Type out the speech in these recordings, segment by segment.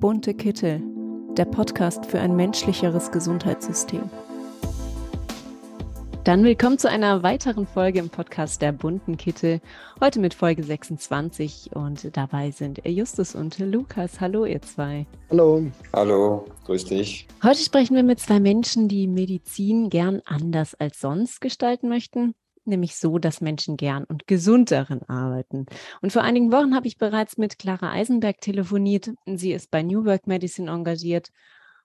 Bunte Kittel, der Podcast für ein menschlicheres Gesundheitssystem. Dann willkommen zu einer weiteren Folge im Podcast der bunten Kittel. Heute mit Folge 26 und dabei sind Justus und Lukas. Hallo, ihr zwei. Hallo. Hallo, grüß dich. Heute sprechen wir mit zwei Menschen, die Medizin gern anders als sonst gestalten möchten nämlich so, dass Menschen gern und gesund darin arbeiten. Und vor einigen Wochen habe ich bereits mit Clara Eisenberg telefoniert. Sie ist bei New Work Medicine engagiert,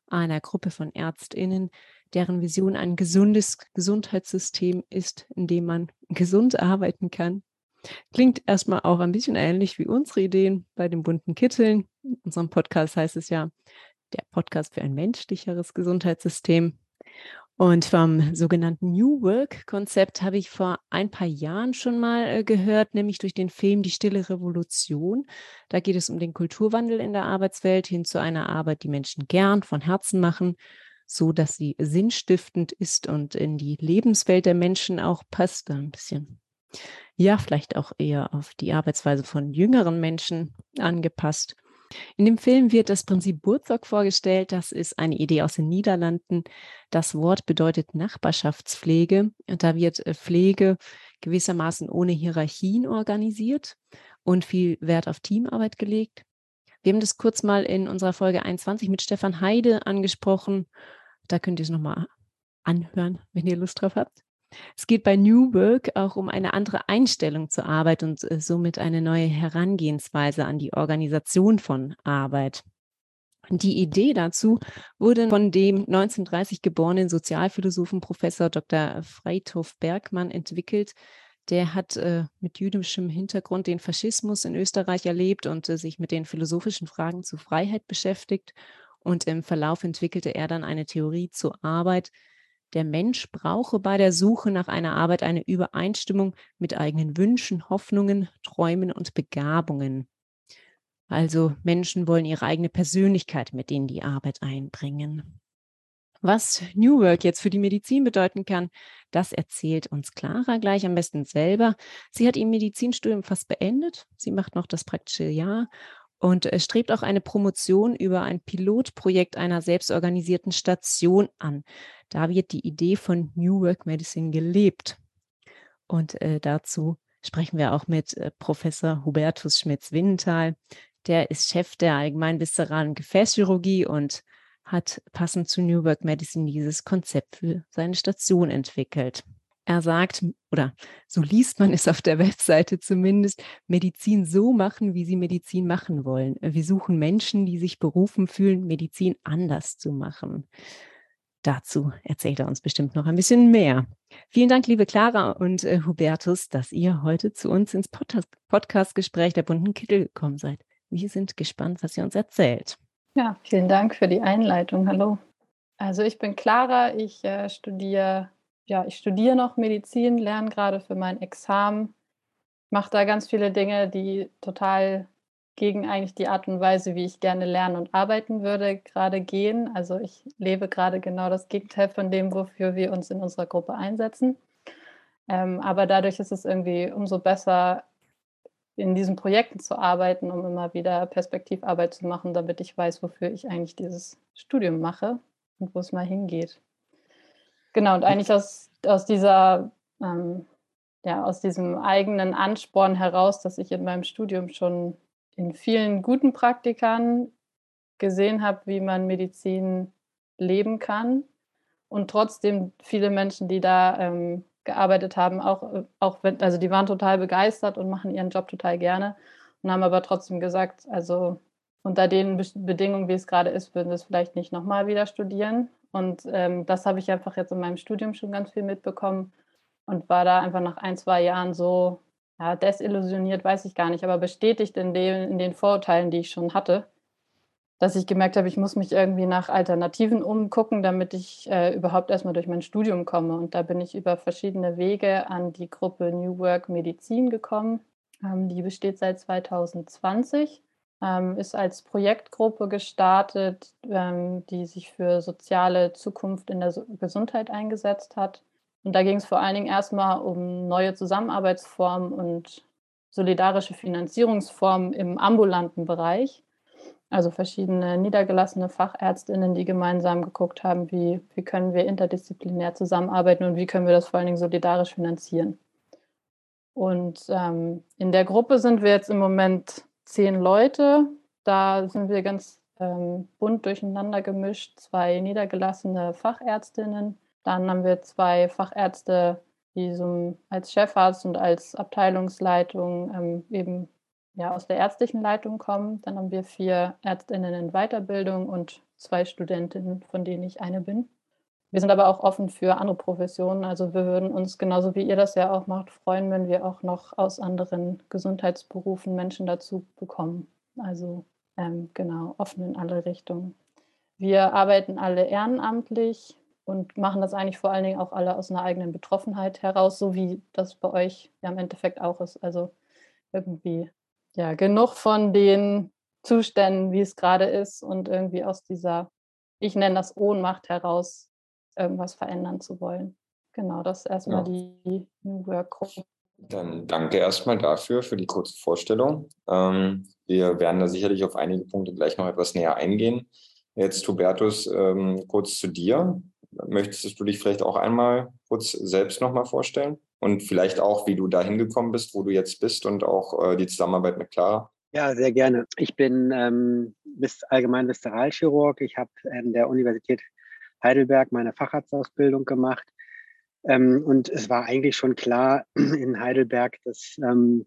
einer Gruppe von Ärztinnen, deren Vision ein gesundes Gesundheitssystem ist, in dem man gesund arbeiten kann. Klingt erstmal auch ein bisschen ähnlich wie unsere Ideen bei den bunten Kitteln. In unserem Podcast heißt es ja, der Podcast für ein menschlicheres Gesundheitssystem. Und vom sogenannten New Work-Konzept habe ich vor ein paar Jahren schon mal äh, gehört, nämlich durch den Film Die Stille Revolution. Da geht es um den Kulturwandel in der Arbeitswelt hin zu einer Arbeit, die Menschen gern von Herzen machen, so dass sie sinnstiftend ist und in die Lebenswelt der Menschen auch passt. Ein bisschen, ja, vielleicht auch eher auf die Arbeitsweise von jüngeren Menschen angepasst. In dem Film wird das Prinzip Burzog vorgestellt. Das ist eine Idee aus den Niederlanden. Das Wort bedeutet Nachbarschaftspflege. Und da wird äh, Pflege gewissermaßen ohne Hierarchien organisiert und viel Wert auf Teamarbeit gelegt. Wir haben das kurz mal in unserer Folge 21 mit Stefan Heide angesprochen. Da könnt ihr es nochmal anhören, wenn ihr Lust drauf habt. Es geht bei New Work auch um eine andere Einstellung zur Arbeit und äh, somit eine neue Herangehensweise an die Organisation von Arbeit. Die Idee dazu wurde von dem 1930 geborenen Sozialphilosophen Professor Dr. Freithof Bergmann entwickelt. Der hat äh, mit jüdischem Hintergrund den Faschismus in Österreich erlebt und äh, sich mit den philosophischen Fragen zur Freiheit beschäftigt. Und im Verlauf entwickelte er dann eine Theorie zur Arbeit, der Mensch brauche bei der Suche nach einer Arbeit eine Übereinstimmung mit eigenen Wünschen, Hoffnungen, Träumen und Begabungen. Also Menschen wollen ihre eigene Persönlichkeit mit in die Arbeit einbringen. Was New Work jetzt für die Medizin bedeuten kann, das erzählt uns Clara gleich am besten selber. Sie hat ihr Medizinstudium fast beendet. Sie macht noch das praktische Jahr und strebt auch eine Promotion über ein Pilotprojekt einer selbstorganisierten Station an. Da wird die Idee von New Work Medicine gelebt. Und äh, dazu sprechen wir auch mit äh, Professor Hubertus Schmitz-Winenthal. Der ist Chef der allgemein viszeralen Gefäßchirurgie und hat passend zu New Work Medicine dieses Konzept für seine Station entwickelt. Er sagt, oder so liest man es auf der Webseite zumindest, Medizin so machen, wie sie Medizin machen wollen. Wir suchen Menschen, die sich berufen fühlen, Medizin anders zu machen. Dazu erzählt er uns bestimmt noch ein bisschen mehr. Vielen Dank, liebe Clara und äh, Hubertus, dass ihr heute zu uns ins Podcast-Gespräch der bunten Kittel gekommen seid. Wir sind gespannt, was ihr uns erzählt. Ja, vielen Dank für die Einleitung. Hallo. Also ich bin Clara, ich äh, studiere ja, ich studiere noch Medizin, lerne gerade für mein Examen, mache da ganz viele Dinge, die total gegen eigentlich die Art und Weise, wie ich gerne lernen und arbeiten würde, gerade gehen. Also ich lebe gerade genau das Gegenteil von dem, wofür wir uns in unserer Gruppe einsetzen. Ähm, aber dadurch ist es irgendwie umso besser, in diesen Projekten zu arbeiten, um immer wieder Perspektivarbeit zu machen, damit ich weiß, wofür ich eigentlich dieses Studium mache und wo es mal hingeht. Genau, und eigentlich aus, aus dieser, ähm, ja, aus diesem eigenen Ansporn heraus, dass ich in meinem Studium schon in vielen guten Praktikern gesehen habe, wie man Medizin leben kann. Und trotzdem viele Menschen, die da ähm, gearbeitet haben, auch, auch wenn, also die waren total begeistert und machen ihren Job total gerne und haben aber trotzdem gesagt, also unter den Bedingungen, wie es gerade ist, würden sie es vielleicht nicht nochmal wieder studieren. Und ähm, das habe ich einfach jetzt in meinem Studium schon ganz viel mitbekommen und war da einfach nach ein, zwei Jahren so ja, desillusioniert, weiß ich gar nicht, aber bestätigt in, den, in den Vorurteilen, die ich schon hatte, dass ich gemerkt habe, ich muss mich irgendwie nach Alternativen umgucken, damit ich äh, überhaupt erstmal durch mein Studium komme. Und da bin ich über verschiedene Wege an die Gruppe New Work Medizin gekommen. Ähm, die besteht seit 2020 ähm, ist als Projektgruppe gestartet, ähm, die sich für soziale Zukunft in der Gesundheit eingesetzt hat. Und da ging es vor allen Dingen erstmal um neue Zusammenarbeitsformen und solidarische Finanzierungsformen im ambulanten Bereich. Also verschiedene niedergelassene Fachärztinnen, die gemeinsam geguckt haben, wie, wie können wir interdisziplinär zusammenarbeiten und wie können wir das vor allen Dingen solidarisch finanzieren. Und ähm, in der Gruppe sind wir jetzt im Moment zehn Leute. Da sind wir ganz ähm, bunt durcheinander gemischt. Zwei niedergelassene Fachärztinnen. Dann haben wir zwei Fachärzte, die so als Chefarzt und als Abteilungsleitung ähm, eben ja, aus der ärztlichen Leitung kommen. Dann haben wir vier Ärztinnen in Weiterbildung und zwei Studentinnen, von denen ich eine bin. Wir sind aber auch offen für andere Professionen. Also wir würden uns genauso wie ihr das ja auch macht, freuen, wenn wir auch noch aus anderen Gesundheitsberufen Menschen dazu bekommen. Also ähm, genau, offen in alle Richtungen. Wir arbeiten alle ehrenamtlich und machen das eigentlich vor allen Dingen auch alle aus einer eigenen Betroffenheit heraus, so wie das bei euch ja im Endeffekt auch ist. Also irgendwie ja genug von den Zuständen, wie es gerade ist und irgendwie aus dieser, ich nenne das Ohnmacht heraus irgendwas verändern zu wollen. Genau, das ist erstmal ja. die New Work Gruppe. Dann danke erstmal dafür, für die kurze Vorstellung. Ähm, wir werden da sicherlich auf einige Punkte gleich noch etwas näher eingehen. Jetzt, Hubertus, ähm, kurz zu dir. Möchtest du dich vielleicht auch einmal kurz selbst nochmal vorstellen? Und vielleicht auch, wie du da hingekommen bist, wo du jetzt bist und auch äh, die Zusammenarbeit mit Clara? Ja, sehr gerne. Ich bin ähm, allgemein Visceralchirurg. Ich habe an der Universität Heidelberg meine Facharztausbildung gemacht. Ähm, und es war eigentlich schon klar in Heidelberg, dass ähm,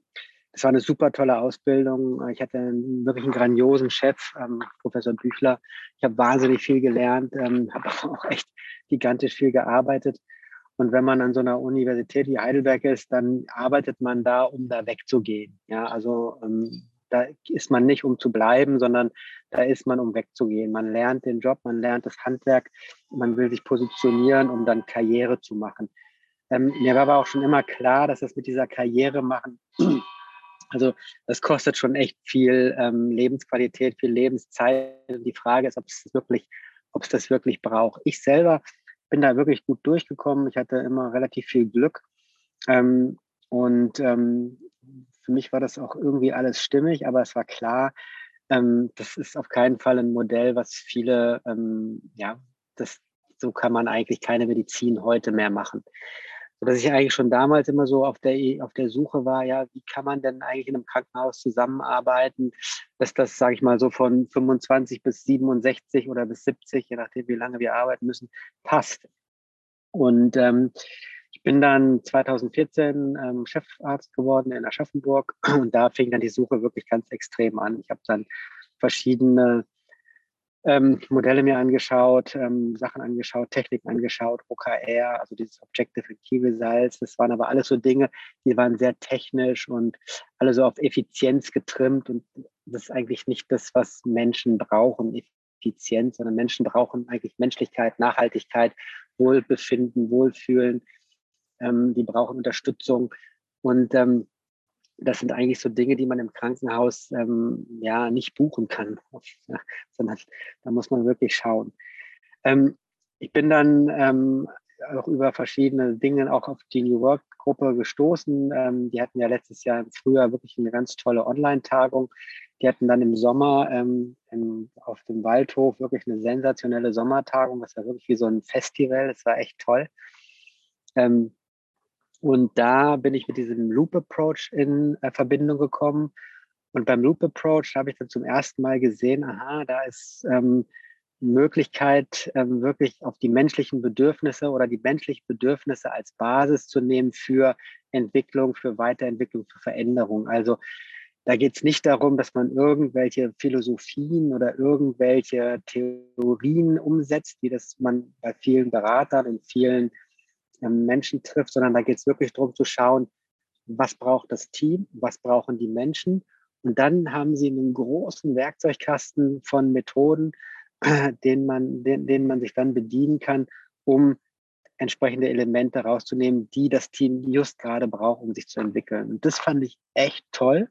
das war eine super tolle Ausbildung. Ich hatte einen, wirklich einen grandiosen Chef, ähm, Professor Büchler. Ich habe wahnsinnig viel gelernt, ähm, habe auch echt gigantisch viel gearbeitet. Und wenn man an so einer Universität wie Heidelberg ist, dann arbeitet man da, um da wegzugehen. Ja, also ähm, da ist man nicht, um zu bleiben, sondern da ist man, um wegzugehen. Man lernt den Job, man lernt das Handwerk, man will sich positionieren, um dann Karriere zu machen. Ähm, mir war aber auch schon immer klar, dass das mit dieser Karriere machen, also das kostet schon echt viel ähm, Lebensqualität, viel Lebenszeit. Die Frage ist, ob es das wirklich, ob es das wirklich braucht. Ich selber bin da wirklich gut durchgekommen. Ich hatte immer relativ viel Glück. Ähm, und ähm, für mich war das auch irgendwie alles stimmig, aber es war klar, ähm, das ist auf keinen Fall ein Modell, was viele, ähm, ja, das, so kann man eigentlich keine Medizin heute mehr machen. Sodass ich eigentlich schon damals immer so auf der, auf der Suche war, ja, wie kann man denn eigentlich in einem Krankenhaus zusammenarbeiten, dass das, sage ich mal, so von 25 bis 67 oder bis 70, je nachdem, wie lange wir arbeiten müssen, passt. Und ähm, ich bin dann 2014 ähm, Chefarzt geworden in Aschaffenburg und da fing dann die Suche wirklich ganz extrem an. Ich habe dann verschiedene ähm, Modelle mir angeschaut, ähm, Sachen angeschaut, Techniken angeschaut, OKR, also dieses Objective and Key Results. Das waren aber alles so Dinge, die waren sehr technisch und alle so auf Effizienz getrimmt und das ist eigentlich nicht das, was Menschen brauchen, Effizienz, sondern Menschen brauchen eigentlich Menschlichkeit, Nachhaltigkeit, Wohlbefinden, Wohlfühlen ähm, die brauchen Unterstützung. Und ähm, das sind eigentlich so Dinge, die man im Krankenhaus ähm, ja nicht buchen kann, sondern da muss man wirklich schauen. Ähm, ich bin dann ähm, auch über verschiedene Dinge auch auf die New Work Gruppe gestoßen. Ähm, die hatten ja letztes Jahr im Frühjahr wirklich eine ganz tolle Online-Tagung. Die hatten dann im Sommer ähm, im, auf dem Waldhof wirklich eine sensationelle Sommertagung. Das war wirklich wie so ein Festival. Das war echt toll. Ähm, und da bin ich mit diesem Loop Approach in äh, Verbindung gekommen. Und beim Loop Approach habe ich dann zum ersten Mal gesehen, aha, da ist ähm, Möglichkeit, ähm, wirklich auf die menschlichen Bedürfnisse oder die menschlichen Bedürfnisse als Basis zu nehmen für Entwicklung, für Weiterentwicklung, für Veränderung. Also da geht es nicht darum, dass man irgendwelche Philosophien oder irgendwelche Theorien umsetzt, wie das man bei vielen Beratern und vielen Menschen trifft, sondern da geht es wirklich darum zu schauen, was braucht das Team, was brauchen die Menschen. Und dann haben sie einen großen Werkzeugkasten von Methoden, den man, den, denen man sich dann bedienen kann, um entsprechende Elemente rauszunehmen, die das Team just gerade braucht, um sich zu entwickeln. Und das fand ich echt toll.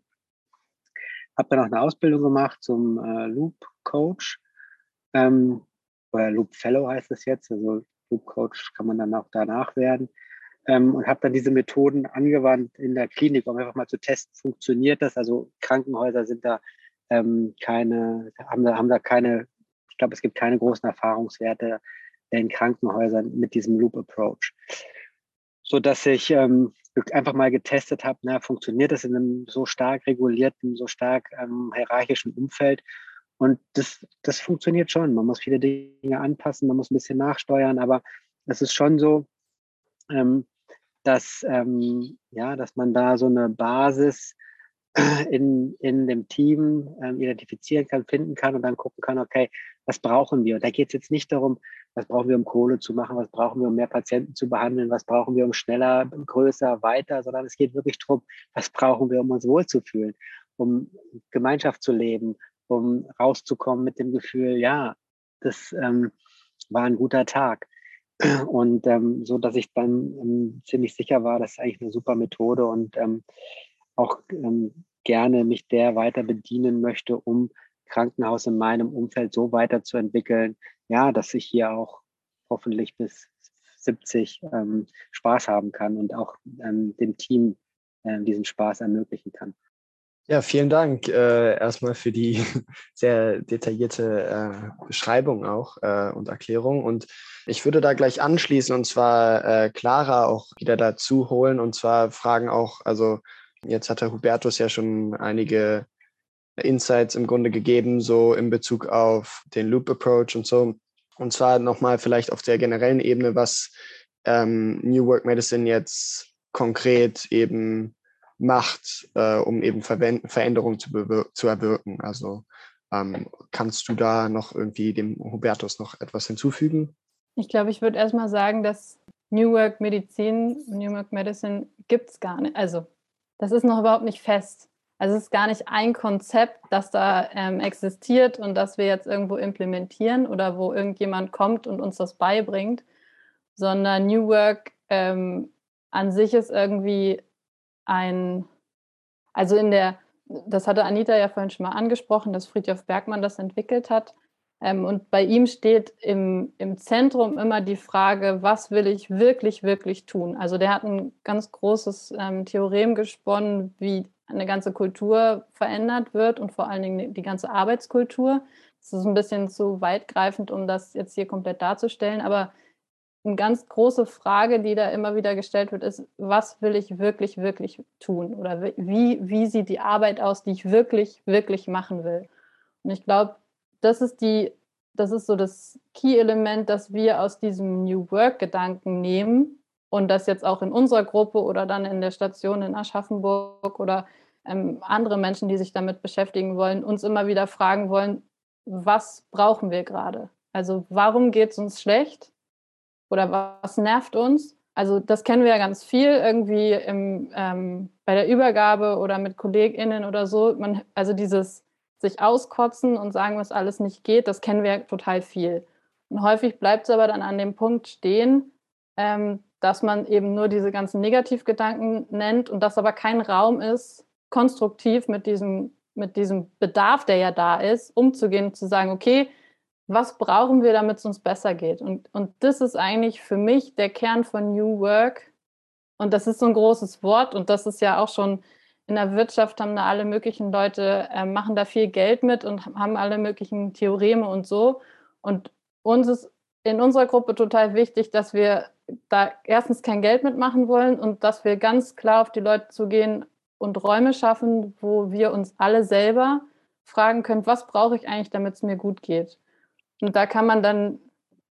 Habe dann auch eine Ausbildung gemacht zum äh, Loop Coach ähm, oder Loop Fellow heißt es jetzt, also Coach kann man dann auch danach werden. Ähm, und habe dann diese Methoden angewandt in der Klinik, um einfach mal zu testen, funktioniert das. Also Krankenhäuser sind da ähm, keine, haben da, haben da keine, ich glaube, es gibt keine großen Erfahrungswerte in Krankenhäusern mit diesem Loop Approach. So dass ich ähm, einfach mal getestet habe, funktioniert das in einem so stark regulierten, so stark ähm, hierarchischen Umfeld? Und das, das funktioniert schon. Man muss viele Dinge anpassen, man muss ein bisschen nachsteuern, aber es ist schon so, ähm, dass, ähm, ja, dass man da so eine Basis in, in dem Team ähm, identifizieren kann, finden kann und dann gucken kann, okay, was brauchen wir? Und da geht es jetzt nicht darum, was brauchen wir, um Kohle zu machen, was brauchen wir, um mehr Patienten zu behandeln, was brauchen wir, um schneller, größer, weiter, sondern es geht wirklich darum, was brauchen wir, um uns wohlzufühlen, um Gemeinschaft zu leben, um rauszukommen mit dem Gefühl, ja, das ähm, war ein guter Tag. Und ähm, so, dass ich dann ähm, ziemlich sicher war, das ist eigentlich eine super Methode und ähm, auch ähm, gerne mich der weiter bedienen möchte, um Krankenhaus in meinem Umfeld so weiterzuentwickeln, ja, dass ich hier auch hoffentlich bis 70 ähm, Spaß haben kann und auch dem Team äh, diesen Spaß ermöglichen kann. Ja, vielen Dank äh, erstmal für die sehr detaillierte äh, Beschreibung auch äh, und Erklärung. Und ich würde da gleich anschließen und zwar äh, Clara auch wieder dazu holen und zwar fragen auch, also jetzt hat der Hubertus ja schon einige Insights im Grunde gegeben, so in Bezug auf den Loop Approach und so. Und zwar nochmal vielleicht auf der generellen Ebene, was ähm, New Work Medicine jetzt konkret eben macht, äh, um eben Veränderungen zu, zu erwirken. Also ähm, kannst du da noch irgendwie dem Hubertus noch etwas hinzufügen? Ich glaube, ich würde erstmal sagen, dass New Work Medizin, New Work Medicine gibt es gar nicht. Also das ist noch überhaupt nicht fest. Also es ist gar nicht ein Konzept, das da ähm, existiert und das wir jetzt irgendwo implementieren oder wo irgendjemand kommt und uns das beibringt, sondern New Work ähm, an sich ist irgendwie ein, also in der, das hatte Anita ja vorhin schon mal angesprochen, dass Friedhof Bergmann das entwickelt hat. Ähm, und bei ihm steht im, im Zentrum immer die Frage, was will ich wirklich, wirklich tun? Also der hat ein ganz großes ähm, Theorem gesponnen, wie eine ganze Kultur verändert wird und vor allen Dingen die ganze Arbeitskultur. Das ist ein bisschen zu weitgreifend, um das jetzt hier komplett darzustellen, aber eine ganz große Frage, die da immer wieder gestellt wird, ist, was will ich wirklich, wirklich tun? Oder wie, wie sieht die Arbeit aus, die ich wirklich, wirklich machen will? Und ich glaube, das ist die, das ist so das Key-Element, das wir aus diesem New Work-Gedanken nehmen und das jetzt auch in unserer Gruppe oder dann in der Station in Aschaffenburg oder ähm, andere Menschen, die sich damit beschäftigen wollen, uns immer wieder fragen wollen, was brauchen wir gerade? Also warum geht es uns schlecht? Oder was nervt uns? Also das kennen wir ja ganz viel irgendwie im, ähm, bei der Übergabe oder mit KollegInnen oder so. Man, also dieses sich auskotzen und sagen, was alles nicht geht, das kennen wir total viel. Und häufig bleibt es aber dann an dem Punkt stehen, ähm, dass man eben nur diese ganzen Negativgedanken nennt und das aber kein Raum ist, konstruktiv mit diesem, mit diesem Bedarf, der ja da ist, umzugehen, zu sagen, okay, was brauchen wir, damit es uns besser geht? Und, und das ist eigentlich für mich der Kern von New Work. Und das ist so ein großes Wort und das ist ja auch schon in der Wirtschaft haben da alle möglichen Leute, äh, machen da viel Geld mit und haben alle möglichen Theoreme und so. Und uns ist in unserer Gruppe total wichtig, dass wir da erstens kein Geld mitmachen wollen und dass wir ganz klar auf die Leute zugehen und Räume schaffen, wo wir uns alle selber fragen können, was brauche ich eigentlich, damit es mir gut geht. Und da kann man dann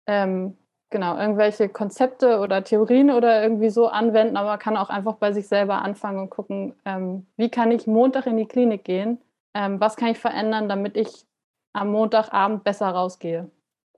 ähm, genau irgendwelche Konzepte oder Theorien oder irgendwie so anwenden, aber man kann auch einfach bei sich selber anfangen und gucken, ähm, wie kann ich Montag in die Klinik gehen? Ähm, was kann ich verändern, damit ich am Montagabend besser rausgehe?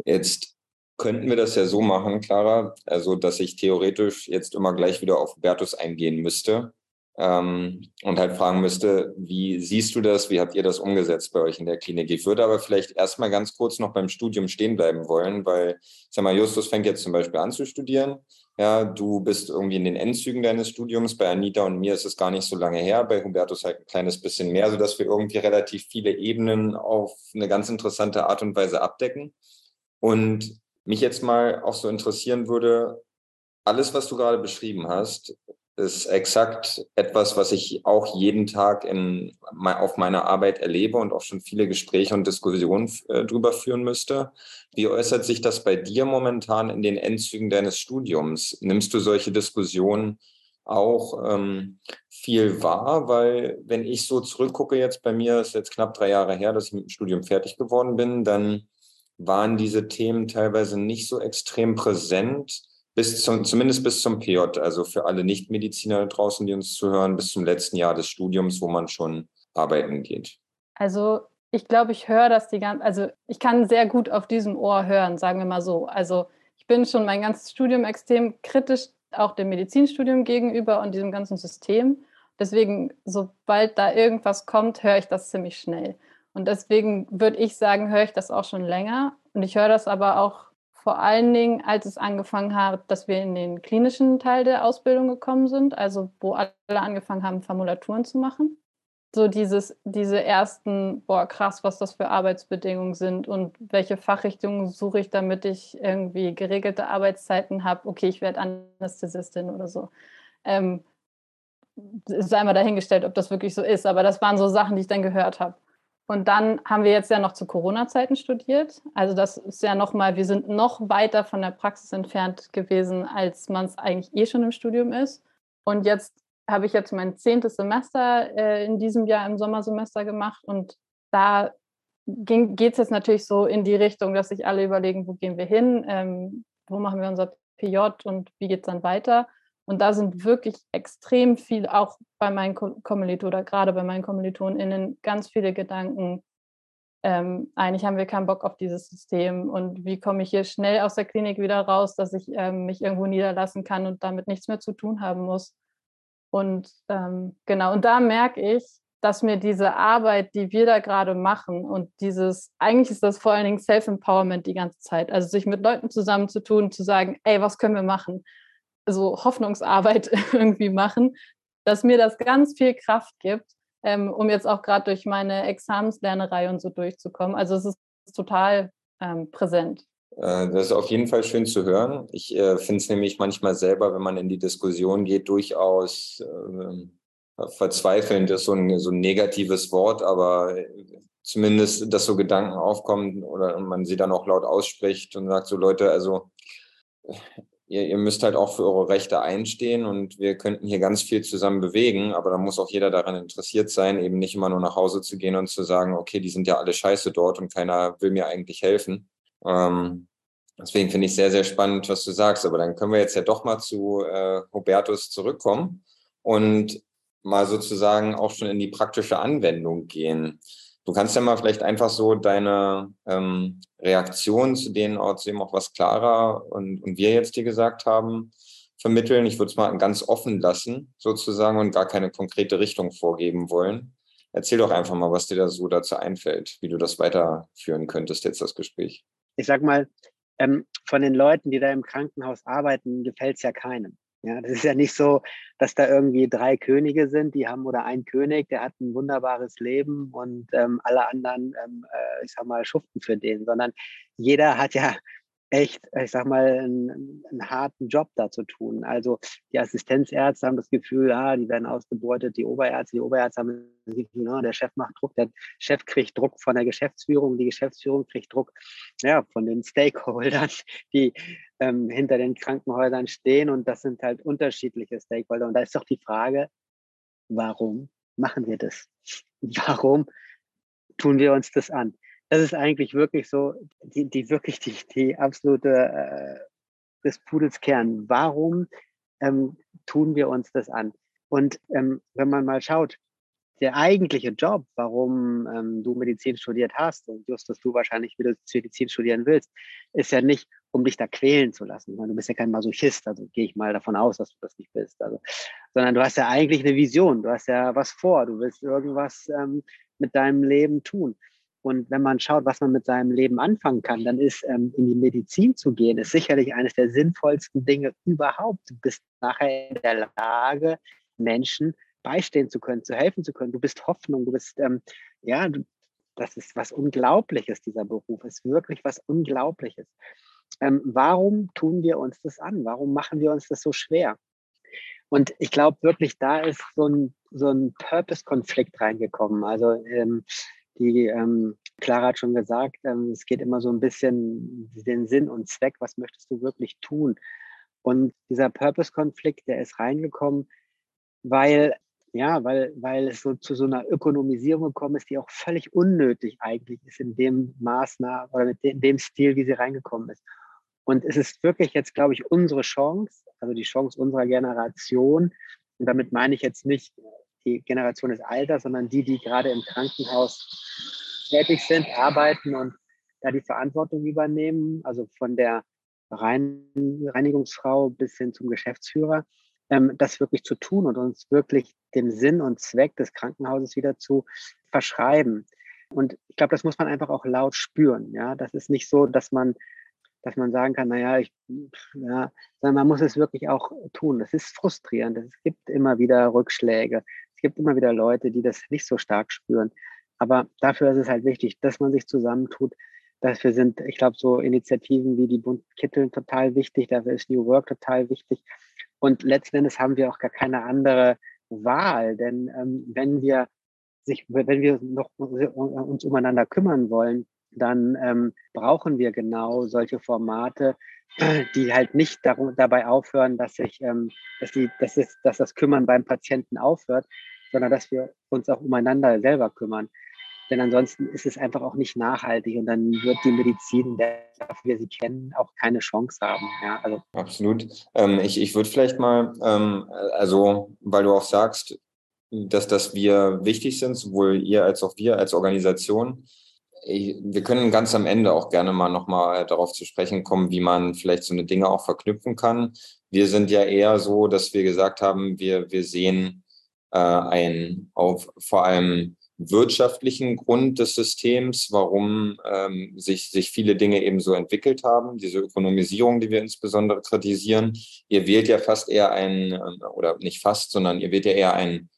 Jetzt könnten wir das ja so machen, Clara, also dass ich theoretisch jetzt immer gleich wieder auf Bertus eingehen müsste ähm, und halt fragen müsste, wie siehst du das, wie habt ihr das umgesetzt bei euch in der Klinik? Ich würde aber vielleicht erstmal ganz kurz noch beim Studium stehen bleiben wollen, weil, ich sag mal, Justus fängt jetzt zum Beispiel an zu studieren. Ja, du bist irgendwie in den Endzügen deines Studiums. Bei Anita und mir ist es gar nicht so lange her. Bei Hubertus halt ein kleines bisschen mehr, sodass wir irgendwie relativ viele Ebenen auf eine ganz interessante Art und Weise abdecken. Und mich jetzt mal auch so interessieren würde, alles, was du gerade beschrieben hast, ist exakt etwas, was ich auch jeden Tag in, auf meiner Arbeit erlebe und auch schon viele Gespräche und Diskussionen äh, drüber führen müsste. Wie äußert sich das bei dir momentan in den Endzügen deines Studiums? Nimmst du solche Diskussionen auch ähm, viel wahr? Weil wenn ich so zurückgucke jetzt bei mir, ist jetzt knapp drei Jahre her, dass ich mit dem Studium fertig geworden bin, dann waren diese Themen teilweise nicht so extrem präsent bis zum, zumindest bis zum PJ, also für alle Nichtmediziner draußen, die uns zuhören, bis zum letzten Jahr des Studiums, wo man schon arbeiten geht? Also ich glaube, ich höre das die ganze, also ich kann sehr gut auf diesem Ohr hören, sagen wir mal so. Also ich bin schon mein ganzes Studium extrem kritisch auch dem Medizinstudium gegenüber und diesem ganzen System. Deswegen, sobald da irgendwas kommt, höre ich das ziemlich schnell. Und deswegen würde ich sagen, höre ich das auch schon länger. Und ich höre das aber auch vor allen Dingen, als es angefangen hat, dass wir in den klinischen Teil der Ausbildung gekommen sind, also wo alle angefangen haben, Formulaturen zu machen. So dieses, diese ersten, boah, krass, was das für Arbeitsbedingungen sind und welche Fachrichtungen suche ich, damit ich irgendwie geregelte Arbeitszeiten habe. Okay, ich werde Anästhesistin oder so. Ähm, ist einmal dahingestellt, ob das wirklich so ist, aber das waren so Sachen, die ich dann gehört habe. Und dann haben wir jetzt ja noch zu Corona-Zeiten studiert. Also das ist ja nochmal, wir sind noch weiter von der Praxis entfernt gewesen, als man es eigentlich eh schon im Studium ist. Und jetzt habe ich jetzt mein zehntes Semester äh, in diesem Jahr im Sommersemester gemacht. Und da geht es jetzt natürlich so in die Richtung, dass sich alle überlegen, wo gehen wir hin, ähm, wo machen wir unser PJ und wie geht es dann weiter. Und da sind wirklich extrem viel, auch bei meinen Kommilitonen oder gerade bei meinen KommilitonInnen, ganz viele Gedanken. Ähm, eigentlich haben wir keinen Bock auf dieses System und wie komme ich hier schnell aus der Klinik wieder raus, dass ich ähm, mich irgendwo niederlassen kann und damit nichts mehr zu tun haben muss. Und ähm, genau, und da merke ich, dass mir diese Arbeit, die wir da gerade machen und dieses, eigentlich ist das vor allen Dingen Self-Empowerment die ganze Zeit, also sich mit Leuten zusammenzutun, zu sagen, ey, was können wir machen? So Hoffnungsarbeit irgendwie machen, dass mir das ganz viel Kraft gibt, ähm, um jetzt auch gerade durch meine Examenslernerei und so durchzukommen. Also es ist total ähm, präsent. Äh, das ist auf jeden Fall schön zu hören. Ich äh, finde es nämlich manchmal selber, wenn man in die Diskussion geht, durchaus äh, verzweifelnd ist so ein, so ein negatives Wort, aber zumindest, dass so Gedanken aufkommen oder man sie dann auch laut ausspricht und sagt so Leute, also ihr, ihr müsst halt auch für eure Rechte einstehen und wir könnten hier ganz viel zusammen bewegen, aber da muss auch jeder daran interessiert sein, eben nicht immer nur nach Hause zu gehen und zu sagen, okay, die sind ja alle scheiße dort und keiner will mir eigentlich helfen. Ähm, deswegen finde ich sehr, sehr spannend, was du sagst. Aber dann können wir jetzt ja doch mal zu äh, Hubertus zurückkommen und mal sozusagen auch schon in die praktische Anwendung gehen. Du kannst ja mal vielleicht einfach so deine ähm, Reaktion zu denen außerdem auch was klarer und, und wir jetzt dir gesagt haben, vermitteln. Ich würde es mal ganz offen lassen, sozusagen, und gar keine konkrete Richtung vorgeben wollen. Erzähl doch einfach mal, was dir da so dazu einfällt, wie du das weiterführen könntest, jetzt das Gespräch. Ich sag mal, ähm, von den Leuten, die da im Krankenhaus arbeiten, gefällt es ja keinem. Ja, das ist ja nicht so, dass da irgendwie drei Könige sind, die haben oder ein König, der hat ein wunderbares Leben und ähm, alle anderen, ähm, äh, ich sag mal, schuften für den, sondern jeder hat ja echt, ich sag mal, einen, einen, harten Job da zu tun. Also die Assistenzärzte haben das Gefühl, ah, die werden ausgebeutet, die Oberärzte, die Oberärzte haben das Gefühl, ah, der Chef macht Druck, der Chef kriegt Druck von der Geschäftsführung, die Geschäftsführung kriegt Druck ja, von den Stakeholdern, die ähm, hinter den Krankenhäusern stehen. Und das sind halt unterschiedliche Stakeholder. Und da ist doch die Frage, warum machen wir das? Warum tun wir uns das an? Das ist eigentlich wirklich so, die, die wirklich die, die absolute äh, des Pudels Kern. Warum ähm, tun wir uns das an? Und ähm, wenn man mal schaut, der eigentliche Job, warum ähm, du Medizin studiert hast und Justus, du wahrscheinlich wieder Medizin studieren willst, ist ja nicht, um dich da quälen zu lassen. Meine, du bist ja kein Masochist, also gehe ich mal davon aus, dass du das nicht bist. Also, sondern du hast ja eigentlich eine Vision, du hast ja was vor, du willst irgendwas ähm, mit deinem Leben tun. Und wenn man schaut, was man mit seinem Leben anfangen kann, dann ist ähm, in die Medizin zu gehen, ist sicherlich eines der sinnvollsten Dinge überhaupt. Du bist nachher in der Lage, Menschen beistehen zu können, zu helfen zu können. Du bist Hoffnung, du bist, ähm, ja, du, das ist was Unglaubliches, dieser Beruf, ist wirklich was Unglaubliches. Ähm, warum tun wir uns das an? Warum machen wir uns das so schwer? Und ich glaube wirklich, da ist so ein, so ein Purpose-Konflikt reingekommen. Also ähm, die ähm, Clara hat schon gesagt, ähm, es geht immer so ein bisschen den Sinn und Zweck, was möchtest du wirklich tun? Und dieser Purpose-Konflikt, der ist reingekommen, weil, ja, weil, weil es so zu so einer Ökonomisierung gekommen ist, die auch völlig unnötig eigentlich ist in dem Maßnahme oder mit dem Stil, wie sie reingekommen ist. Und es ist wirklich jetzt, glaube ich, unsere Chance, also die Chance unserer Generation. Und damit meine ich jetzt nicht die Generation des Alters, sondern die, die gerade im Krankenhaus tätig sind, arbeiten und da die Verantwortung übernehmen, also von der Reinigungsfrau bis hin zum Geschäftsführer, ähm, das wirklich zu tun und uns wirklich dem Sinn und Zweck des Krankenhauses wieder zu verschreiben. Und ich glaube, das muss man einfach auch laut spüren. Ja, das ist nicht so, dass man dass man sagen kann, naja, ich, ja, sondern man muss es wirklich auch tun. Das ist frustrierend. Es gibt immer wieder Rückschläge. Es gibt immer wieder Leute, die das nicht so stark spüren. Aber dafür ist es halt wichtig, dass man sich zusammentut. Dafür sind, ich glaube, so Initiativen wie die Bund Kitteln total wichtig. Dafür ist New Work total wichtig. Und letzten Endes haben wir auch gar keine andere Wahl. Denn ähm, wenn wir sich, wenn wir noch uns umeinander kümmern wollen, dann ähm, brauchen wir genau solche Formate, die halt nicht darum, dabei aufhören, dass sich, ähm, dass die, dass, es, dass das Kümmern beim Patienten aufhört, sondern dass wir uns auch umeinander selber kümmern. Denn ansonsten ist es einfach auch nicht nachhaltig und dann wird die Medizin, der wir sie kennen, auch keine Chance haben. Ja, also. Absolut. Ähm, ich ich würde vielleicht mal, ähm, also weil du auch sagst, dass, dass wir wichtig sind, sowohl ihr als auch wir als Organisation, wir können ganz am Ende auch gerne mal nochmal darauf zu sprechen kommen, wie man vielleicht so eine Dinge auch verknüpfen kann. Wir sind ja eher so, dass wir gesagt haben, wir, wir sehen äh, einen auf vor allem wirtschaftlichen Grund des Systems, warum ähm, sich, sich viele Dinge eben so entwickelt haben, diese Ökonomisierung, die wir insbesondere kritisieren. Ihr wählt ja fast eher ein, ähm, oder nicht fast, sondern ihr wählt ja eher ein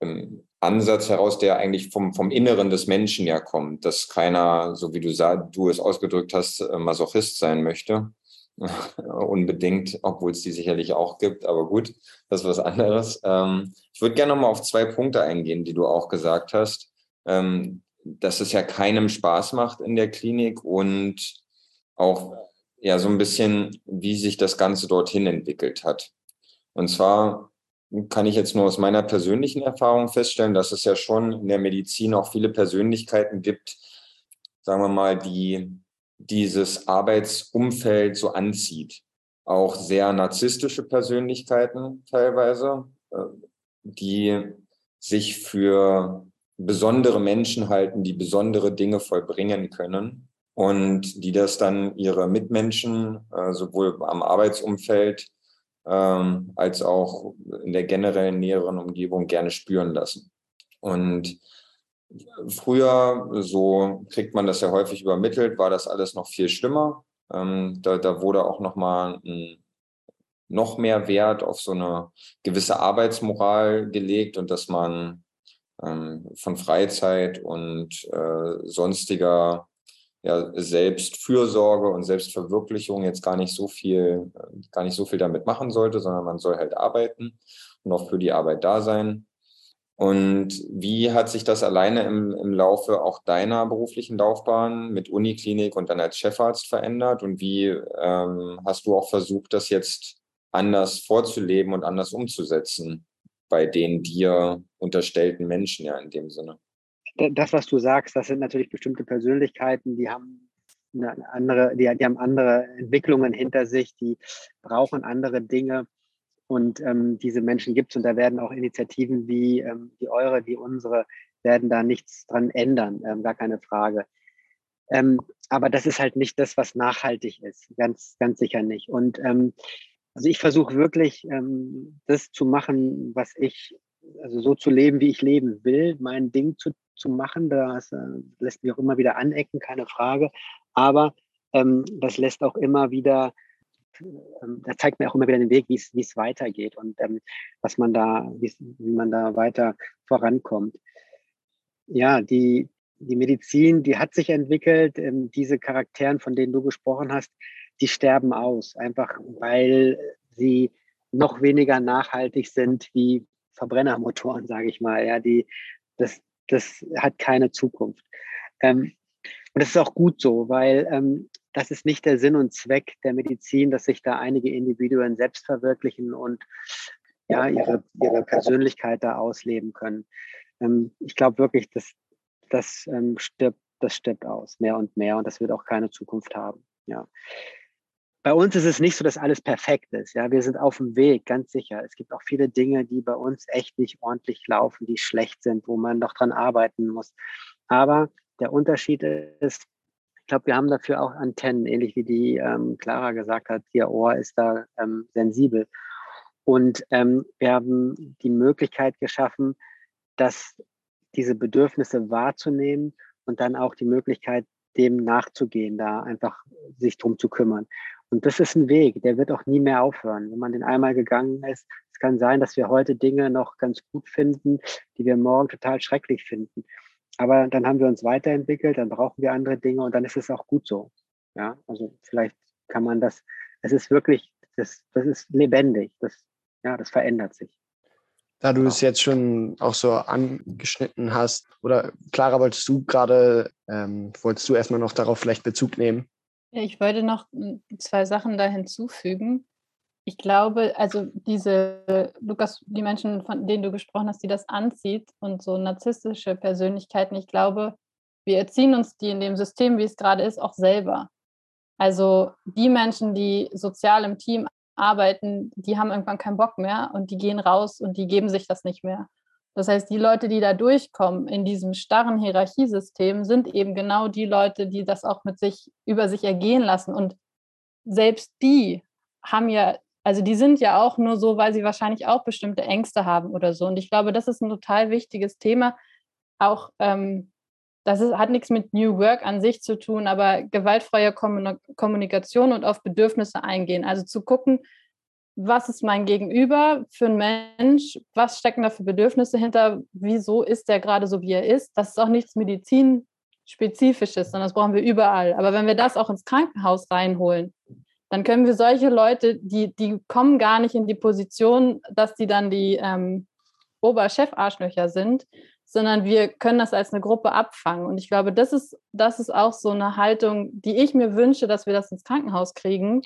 ähm, Ansatz heraus, der eigentlich vom, vom Inneren des Menschen ja kommt, dass keiner, so wie du, du es ausgedrückt hast, äh, Masochist sein möchte. Unbedingt, obwohl es die sicherlich auch gibt, aber gut, das ist was anderes. Ähm, ich würde gerne nochmal auf zwei Punkte eingehen, die du auch gesagt hast, ähm, dass es ja keinem Spaß macht in der Klinik und auch ja so ein bisschen, wie sich das Ganze dorthin entwickelt hat. Und zwar kann ich jetzt nur aus meiner persönlichen Erfahrung feststellen, dass es ja schon in der Medizin auch viele Persönlichkeiten gibt, sagen wir mal, die dieses Arbeitsumfeld so anzieht. Auch sehr narzisstische Persönlichkeiten teilweise, äh, die sich für besondere Menschen halten, die besondere Dinge vollbringen können und die das dann ihre Mitmenschen äh, sowohl am Arbeitsumfeld ähm, als auch in der generellen näheren Umgebung gerne spüren lassen. Und früher, so kriegt man das ja häufig übermittelt, war das alles noch viel schlimmer. Ähm, da, da wurde auch noch mal ein, noch mehr Wert auf so eine gewisse Arbeitsmoral gelegt und dass man ähm, von Freizeit und äh, sonstiger ja, Selbstfürsorge und Selbstverwirklichung jetzt gar nicht so viel, gar nicht so viel damit machen sollte, sondern man soll halt arbeiten und auch für die Arbeit da sein. Und wie hat sich das alleine im, im Laufe auch deiner beruflichen Laufbahn mit Uniklinik und dann als Chefarzt verändert? Und wie ähm, hast du auch versucht, das jetzt anders vorzuleben und anders umzusetzen bei den dir unterstellten Menschen ja in dem Sinne? Das, was du sagst, das sind natürlich bestimmte Persönlichkeiten, die haben eine andere, die, die haben andere Entwicklungen hinter sich, die brauchen andere Dinge. Und ähm, diese Menschen gibt es und da werden auch Initiativen wie ähm, die eure, wie unsere, werden da nichts dran ändern, ähm, gar keine Frage. Ähm, aber das ist halt nicht das, was nachhaltig ist, ganz, ganz sicher nicht. Und ähm, also ich versuche wirklich, ähm, das zu machen, was ich, also so zu leben, wie ich leben will, mein Ding zu zu machen. Das äh, lässt mich auch immer wieder anecken, keine Frage. Aber ähm, das lässt auch immer wieder, ähm, das zeigt mir auch immer wieder den Weg, wie es weitergeht und ähm, was man da, wie man da weiter vorankommt. Ja, die, die Medizin, die hat sich entwickelt. Ähm, diese Charakteren, von denen du gesprochen hast, die sterben aus, einfach weil sie noch weniger nachhaltig sind wie Verbrennermotoren, sage ich mal. Ja, die, das, das hat keine Zukunft. Ähm, und das ist auch gut so, weil ähm, das ist nicht der Sinn und Zweck der Medizin, dass sich da einige Individuen selbst verwirklichen und ja, ihre, ihre Persönlichkeit da ausleben können. Ähm, ich glaube wirklich, dass das ähm, stirbt, das stirbt aus, mehr und mehr, und das wird auch keine Zukunft haben. Ja. Bei uns ist es nicht so, dass alles perfekt ist. Ja, wir sind auf dem Weg, ganz sicher. Es gibt auch viele Dinge, die bei uns echt nicht ordentlich laufen, die schlecht sind, wo man noch dran arbeiten muss. Aber der Unterschied ist, ich glaube, wir haben dafür auch Antennen, ähnlich wie die ähm, Clara gesagt hat. Ihr Ohr ist da ähm, sensibel. Und ähm, wir haben die Möglichkeit geschaffen, dass diese Bedürfnisse wahrzunehmen und dann auch die Möglichkeit, dem nachzugehen, da einfach sich drum zu kümmern. Und das ist ein Weg, der wird auch nie mehr aufhören. Wenn man den einmal gegangen ist, es kann sein, dass wir heute Dinge noch ganz gut finden, die wir morgen total schrecklich finden. Aber dann haben wir uns weiterentwickelt, dann brauchen wir andere Dinge und dann ist es auch gut so. Ja, also vielleicht kann man das, es ist wirklich, das, das ist lebendig, das, ja, das verändert sich. Da du es jetzt schon auch so angeschnitten hast, oder Clara, wolltest du gerade, ähm, wolltest du erstmal noch darauf vielleicht Bezug nehmen? Ja, ich wollte noch hm, zwei Sachen da hinzufügen. Ich glaube, also diese, Lukas, die Menschen, von denen du gesprochen hast, die das anzieht und so narzisstische Persönlichkeiten, ich glaube, wir erziehen uns die in dem System, wie es gerade ist, auch selber. Also die Menschen, die sozial im Team arbeiten, die haben irgendwann keinen Bock mehr und die gehen raus und die geben sich das nicht mehr. Das heißt, die Leute, die da durchkommen in diesem starren Hierarchiesystem, sind eben genau die Leute, die das auch mit sich über sich ergehen lassen. Und selbst die haben ja, also die sind ja auch nur so, weil sie wahrscheinlich auch bestimmte Ängste haben oder so. Und ich glaube, das ist ein total wichtiges Thema, auch ähm, das ist, hat nichts mit New Work an sich zu tun, aber gewaltfreie Kommunikation und auf Bedürfnisse eingehen. Also zu gucken, was ist mein Gegenüber für ein Mensch, was stecken da für Bedürfnisse hinter, wieso ist der gerade so, wie er ist. Das ist auch nichts medizinspezifisches, sondern das brauchen wir überall. Aber wenn wir das auch ins Krankenhaus reinholen, dann können wir solche Leute, die, die kommen gar nicht in die Position, dass die dann die ähm, Oberchef-Arschlöcher sind, sondern wir können das als eine Gruppe abfangen. Und ich glaube, das ist, das ist auch so eine Haltung, die ich mir wünsche, dass wir das ins Krankenhaus kriegen,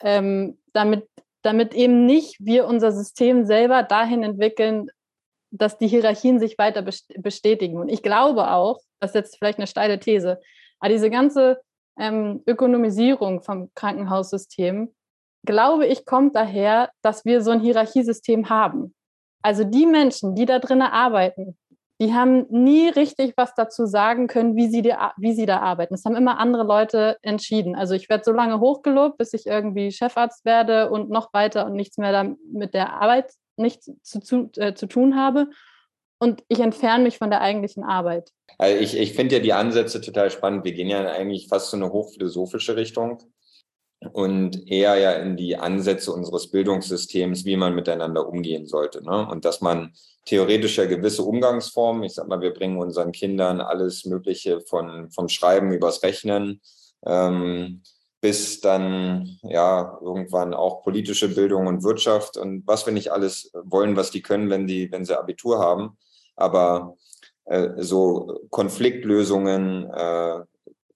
ähm, damit, damit eben nicht wir unser System selber dahin entwickeln, dass die Hierarchien sich weiter bestätigen. Und ich glaube auch, das ist jetzt vielleicht eine steile These, aber diese ganze ähm, Ökonomisierung vom Krankenhaussystem, glaube ich, kommt daher, dass wir so ein Hierarchiesystem haben. Also die Menschen, die da drinnen arbeiten, die haben nie richtig was dazu sagen können, wie sie, die, wie sie da arbeiten. Das haben immer andere Leute entschieden. Also ich werde so lange hochgelobt, bis ich irgendwie Chefarzt werde und noch weiter und nichts mehr mit der Arbeit nichts zu, zu, äh, zu tun habe. Und ich entferne mich von der eigentlichen Arbeit. Also ich, ich finde ja die Ansätze total spannend. Wir gehen ja eigentlich fast so eine hochphilosophische Richtung und eher ja in die Ansätze unseres Bildungssystems, wie man miteinander umgehen sollte. Ne? Und dass man theoretisch ja gewisse Umgangsformen, ich sag mal, wir bringen unseren Kindern alles Mögliche von, vom Schreiben übers Rechnen ähm, bis dann ja irgendwann auch politische Bildung und Wirtschaft und was wir nicht alles wollen, was die können, wenn, die, wenn sie Abitur haben. Aber äh, so Konfliktlösungen, äh,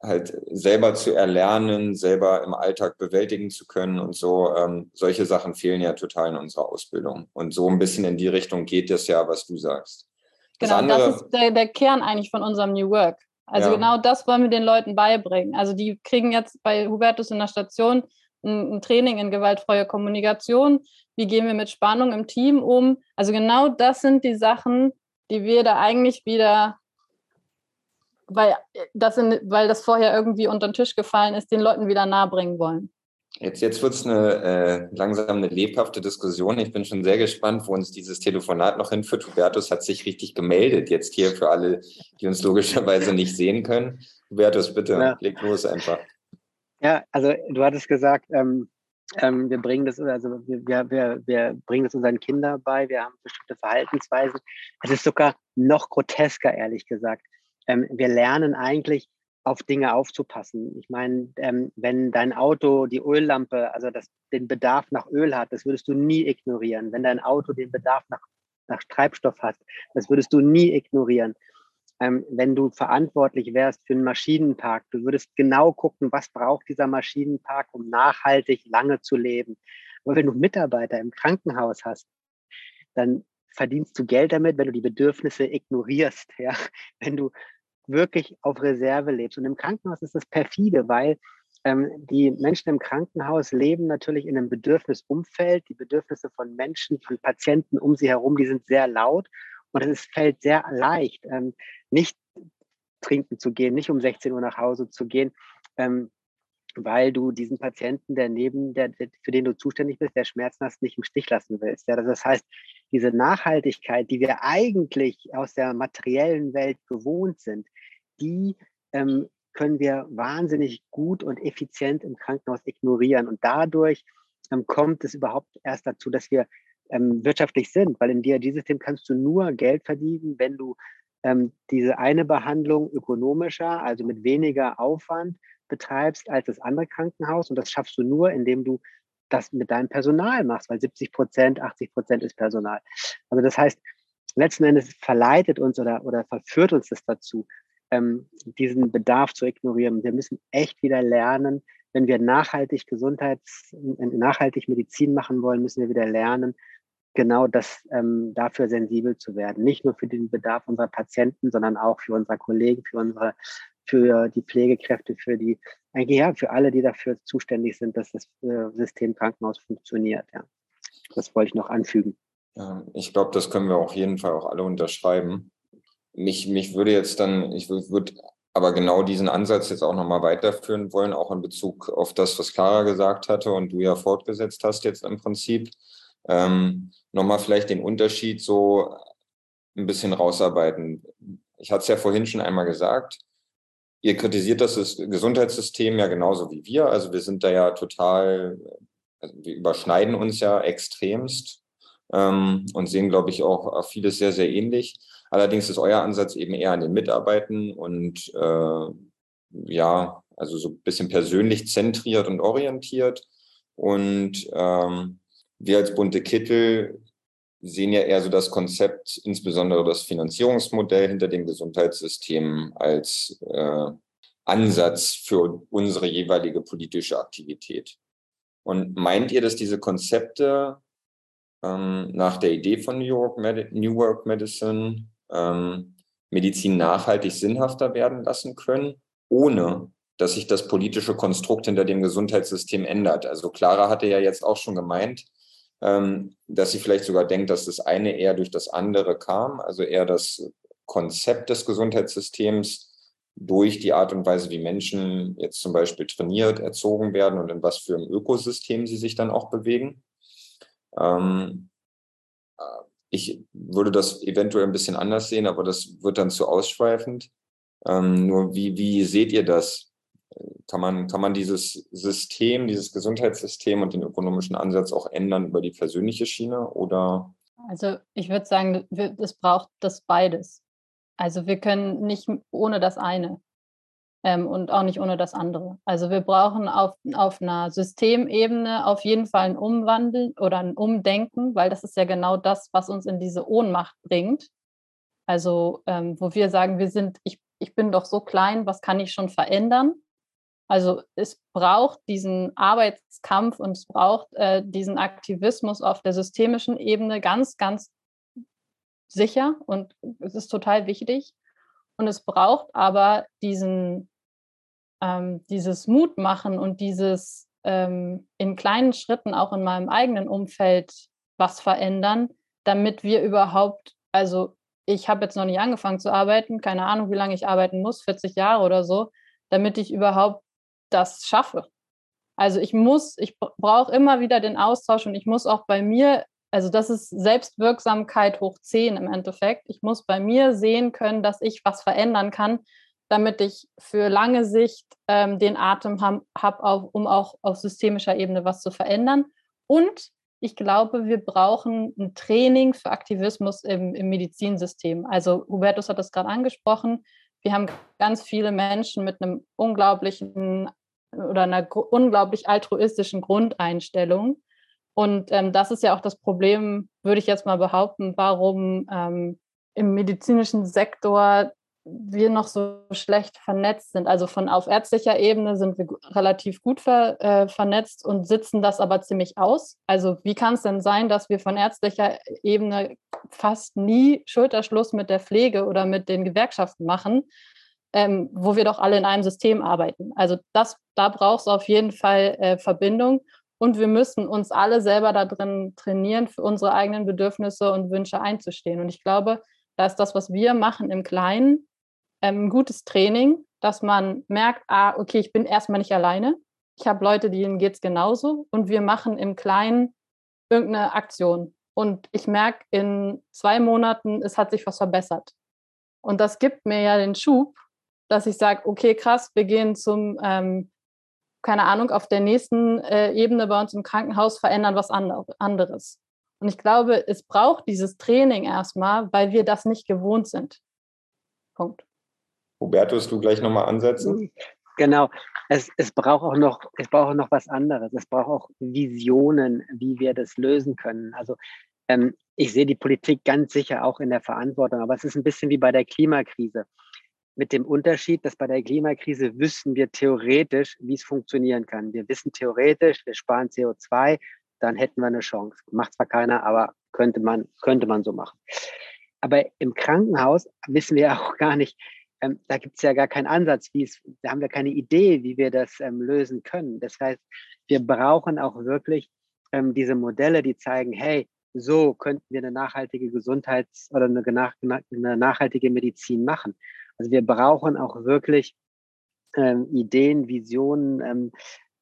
halt selber zu erlernen, selber im Alltag bewältigen zu können und so. Ähm, solche Sachen fehlen ja total in unserer Ausbildung. Und so ein bisschen in die Richtung geht es ja, was du sagst. Das genau, andere, das ist der, der, Kern eigentlich von unserem New Work. Also ja. genau das wollen wir den Leuten beibringen. Also die kriegen jetzt bei Hubertus in der Station ein, ein Training in gewaltfreie Kommunikation. Wie gehen wir mit Spannung im Team um? Also genau das sind die Sachen, die wir da eigentlich wieder weil äh, das, in, weil das vorher irgendwie unter den Tisch gefallen ist, den Leuten wieder nahebringen wollen. Jetzt, jetzt wird es eine, äh, langsam eine lebhafte Diskussion. Ich bin schon sehr gespannt, wo uns dieses Telefonat noch hinführt. Hubertus hat sich richtig gemeldet jetzt hier für alle, die uns logischerweise nicht sehen können. Hubertus, bitte, ja. leg los einfach. Ja, also du hattest gesagt, ähm, ähm, wir bringen das, also wir, wir, wir bringen das unseren Kindern bei, wir haben bestimmte Verhaltensweisen. Es ist sogar noch grotesker, ehrlich gesagt ähm, wir lernen eigentlich auf Dinge aufzupassen. Ich meine, ähm, wenn dein Auto die Öllampe, also das, den Bedarf nach Öl hat, das würdest du nie ignorieren. Wenn dein Auto den Bedarf nach, nach Treibstoff hat, das würdest du nie ignorieren. Ähm, wenn du verantwortlich wärst für einen Maschinenpark, du würdest genau gucken, was braucht dieser Maschinenpark, um nachhaltig lange zu leben. Aber wenn du Mitarbeiter im Krankenhaus hast, dann verdienst du Geld damit, wenn du die Bedürfnisse ignorierst. Ja? Wenn du wirklich auf Reserve lebst. Und im Krankenhaus ist das perfide, weil ähm, die Menschen im Krankenhaus leben natürlich in einem Bedürfnisumfeld. Die Bedürfnisse von Menschen, von Patienten um sie herum, die sind sehr laut. Und es fällt sehr leicht, ähm, nicht trinken zu gehen, nicht um 16 Uhr nach Hause zu gehen, ähm, weil du diesen Patienten, der neben der, für den du zuständig bist, der Schmerzen hast, nicht im Stich lassen willst. Ja, das heißt, diese Nachhaltigkeit, die wir eigentlich aus der materiellen Welt gewohnt sind, die ähm, können wir wahnsinnig gut und effizient im Krankenhaus ignorieren. Und dadurch ähm, kommt es überhaupt erst dazu, dass wir ähm, wirtschaftlich sind, weil im DRG-System kannst du nur Geld verdienen, wenn du ähm, diese eine Behandlung ökonomischer, also mit weniger Aufwand betreibst als das andere Krankenhaus. Und das schaffst du nur, indem du das mit deinem Personal machst, weil 70 Prozent, 80 Prozent ist Personal. Also das heißt, letzten Endes verleitet uns oder, oder verführt uns das dazu, ähm, diesen Bedarf zu ignorieren. Wir müssen echt wieder lernen, wenn wir nachhaltig Gesundheits, nachhaltig Medizin machen wollen, müssen wir wieder lernen, genau das ähm, dafür sensibel zu werden. Nicht nur für den Bedarf unserer Patienten, sondern auch für unsere Kollegen, für unsere, für die Pflegekräfte, für die, eigentlich ja, für alle, die dafür zuständig sind, dass das äh, System Krankenhaus funktioniert. Ja. Das wollte ich noch anfügen. Ja, ich glaube, das können wir auf jeden Fall auch alle unterschreiben. Mich, mich würde jetzt dann, ich würde aber genau diesen Ansatz jetzt auch nochmal weiterführen wollen, auch in Bezug auf das, was Clara gesagt hatte und du ja fortgesetzt hast jetzt im Prinzip. Ähm, nochmal vielleicht den Unterschied so ein bisschen rausarbeiten. Ich hatte es ja vorhin schon einmal gesagt. Ihr kritisiert das Gesundheitssystem ja genauso wie wir. Also wir sind da ja total, also wir überschneiden uns ja extremst ähm, und sehen, glaube ich, auch vieles sehr, sehr ähnlich. Allerdings ist euer Ansatz eben eher an den Mitarbeitern und äh, ja, also so ein bisschen persönlich zentriert und orientiert. Und ähm, wir als bunte Kittel sehen ja eher so das Konzept, insbesondere das Finanzierungsmodell hinter dem Gesundheitssystem als äh, Ansatz für unsere jeweilige politische Aktivität. Und meint ihr, dass diese Konzepte ähm, nach der Idee von New York, Medi New York Medicine ähm, Medizin nachhaltig sinnhafter werden lassen können, ohne dass sich das politische Konstrukt hinter dem Gesundheitssystem ändert. Also Clara hatte ja jetzt auch schon gemeint, ähm, dass sie vielleicht sogar denkt, dass das eine eher durch das andere kam, also eher das Konzept des Gesundheitssystems durch die Art und Weise, wie Menschen jetzt zum Beispiel trainiert, erzogen werden und in was für einem Ökosystem sie sich dann auch bewegen. Ähm, ich würde das eventuell ein bisschen anders sehen, aber das wird dann zu ausschweifend. Ähm, nur wie, wie seht ihr das? Kann man, kann man dieses System, dieses Gesundheitssystem und den ökonomischen Ansatz auch ändern über die persönliche Schiene oder? Also ich würde sagen, es braucht das beides. Also wir können nicht ohne das eine ähm, und auch nicht ohne das andere. Also wir brauchen auf, auf einer Systemebene auf jeden Fall ein Umwandeln oder ein Umdenken, weil das ist ja genau das, was uns in diese Ohnmacht bringt. Also ähm, wo wir sagen, wir sind, ich, ich bin doch so klein, was kann ich schon verändern? Also es braucht diesen Arbeitskampf und es braucht äh, diesen Aktivismus auf der systemischen Ebene ganz, ganz sicher und es ist total wichtig. Und es braucht aber diesen, ähm, dieses Mutmachen und dieses ähm, in kleinen Schritten auch in meinem eigenen Umfeld was verändern, damit wir überhaupt, also ich habe jetzt noch nicht angefangen zu arbeiten, keine Ahnung, wie lange ich arbeiten muss, 40 Jahre oder so, damit ich überhaupt das schaffe. Also ich muss, ich brauche immer wieder den Austausch und ich muss auch bei mir also das ist Selbstwirksamkeit hoch 10 im Endeffekt. Ich muss bei mir sehen können, dass ich was verändern kann, damit ich für lange Sicht ähm, den Atem habe, hab um auch auf systemischer Ebene was zu verändern. Und ich glaube, wir brauchen ein Training für Aktivismus im, im Medizinsystem. Also Hubertus hat das gerade angesprochen. wir haben ganz viele Menschen mit einem unglaublichen oder einer unglaublich altruistischen Grundeinstellung. Und ähm, das ist ja auch das Problem, würde ich jetzt mal behaupten, warum ähm, im medizinischen Sektor wir noch so schlecht vernetzt sind. Also von auf ärztlicher Ebene sind wir relativ gut ver, äh, vernetzt und sitzen das aber ziemlich aus. Also wie kann es denn sein, dass wir von ärztlicher Ebene fast nie Schulterschluss mit der Pflege oder mit den Gewerkschaften machen, ähm, wo wir doch alle in einem System arbeiten? Also das, da braucht es auf jeden Fall äh, Verbindung. Und wir müssen uns alle selber da drin trainieren, für unsere eigenen Bedürfnisse und Wünsche einzustehen. Und ich glaube, da ist das, was wir machen im Kleinen, ähm, ein gutes Training, dass man merkt, ah, okay, ich bin erstmal nicht alleine. Ich habe Leute, denen geht es genauso und wir machen im Kleinen irgendeine Aktion. Und ich merke in zwei Monaten, es hat sich was verbessert. Und das gibt mir ja den Schub, dass ich sage, okay, krass, wir gehen zum, ähm, keine Ahnung, auf der nächsten äh, Ebene bei uns im Krankenhaus verändern was anderes. Und ich glaube, es braucht dieses Training erstmal, weil wir das nicht gewohnt sind. Punkt. Hubertus, du gleich nochmal ansetzen? Genau. Es, es, braucht auch noch, es braucht auch noch was anderes. Es braucht auch Visionen, wie wir das lösen können. Also ähm, ich sehe die Politik ganz sicher auch in der Verantwortung, aber es ist ein bisschen wie bei der Klimakrise. Mit dem Unterschied, dass bei der Klimakrise wissen wir theoretisch, wie es funktionieren kann. Wir wissen theoretisch, wir sparen CO2, dann hätten wir eine Chance. Macht zwar keiner, aber könnte man, könnte man so machen. Aber im Krankenhaus wissen wir auch gar nicht, ähm, da gibt es ja gar keinen Ansatz, wie es, da haben wir keine Idee, wie wir das ähm, lösen können. Das heißt, wir brauchen auch wirklich ähm, diese Modelle, die zeigen, hey, so könnten wir eine nachhaltige Gesundheits- oder eine, eine nachhaltige Medizin machen. Also wir brauchen auch wirklich ähm, Ideen, Visionen, ähm,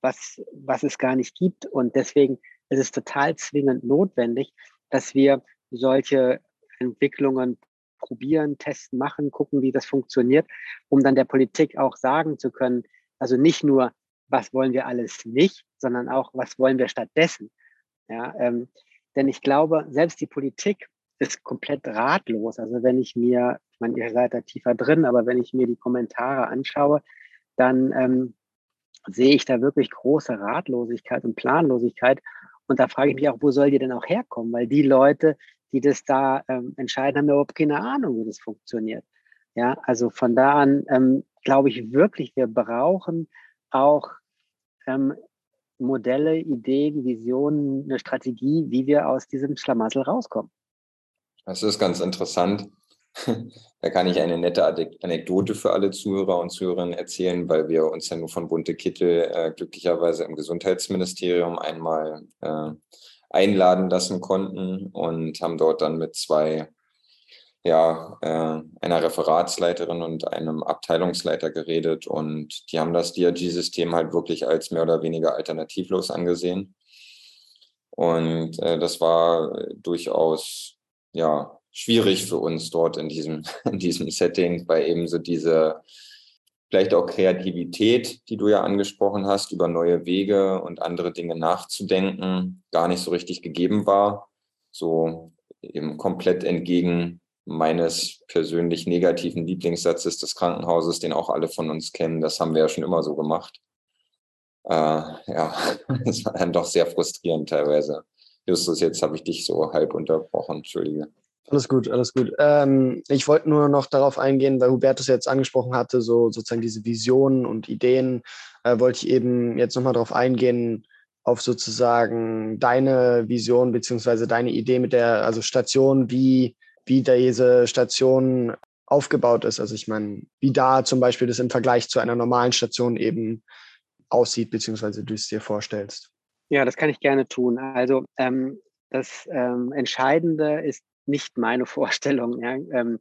was, was es gar nicht gibt. Und deswegen ist es total zwingend notwendig, dass wir solche Entwicklungen probieren, testen, machen, gucken, wie das funktioniert, um dann der Politik auch sagen zu können, also nicht nur, was wollen wir alles nicht, sondern auch, was wollen wir stattdessen. Ja, ähm, denn ich glaube, selbst die Politik ist komplett ratlos. Also wenn ich mir, ich meine, ihr seid da tiefer drin, aber wenn ich mir die Kommentare anschaue, dann ähm, sehe ich da wirklich große Ratlosigkeit und Planlosigkeit. Und da frage ich mich auch, wo soll die denn auch herkommen? Weil die Leute, die das da ähm, entscheiden, haben überhaupt keine Ahnung, wie das funktioniert. Ja, also von da an ähm, glaube ich wirklich, wir brauchen auch ähm, Modelle, Ideen, Visionen, eine Strategie, wie wir aus diesem Schlamassel rauskommen. Das ist ganz interessant. Da kann ich eine nette Anekdote für alle Zuhörer und Zuhörerinnen erzählen, weil wir uns ja nur von Bunte Kittel äh, glücklicherweise im Gesundheitsministerium einmal äh, einladen lassen konnten und haben dort dann mit zwei, ja, äh, einer Referatsleiterin und einem Abteilungsleiter geredet und die haben das DRG-System halt wirklich als mehr oder weniger alternativlos angesehen. Und äh, das war durchaus, ja, schwierig für uns dort in diesem, in diesem Setting, weil eben so diese vielleicht auch Kreativität, die du ja angesprochen hast, über neue Wege und andere Dinge nachzudenken, gar nicht so richtig gegeben war. So eben komplett entgegen meines persönlich negativen Lieblingssatzes des Krankenhauses, den auch alle von uns kennen. Das haben wir ja schon immer so gemacht. Äh, ja, das war dann doch sehr frustrierend teilweise. Justus, jetzt habe ich dich so halb unterbrochen, entschuldige. Alles gut, alles gut. Ähm, ich wollte nur noch darauf eingehen, weil Hubertus jetzt angesprochen hatte, so sozusagen diese Visionen und Ideen, äh, wollte ich eben jetzt nochmal darauf eingehen, auf sozusagen deine Vision beziehungsweise deine Idee mit der also Station, wie, wie diese Station aufgebaut ist. Also ich meine, wie da zum Beispiel das im Vergleich zu einer normalen Station eben aussieht, beziehungsweise du es dir vorstellst. Ja, das kann ich gerne tun. Also ähm, das ähm, Entscheidende ist nicht meine Vorstellung. Ja. Ähm,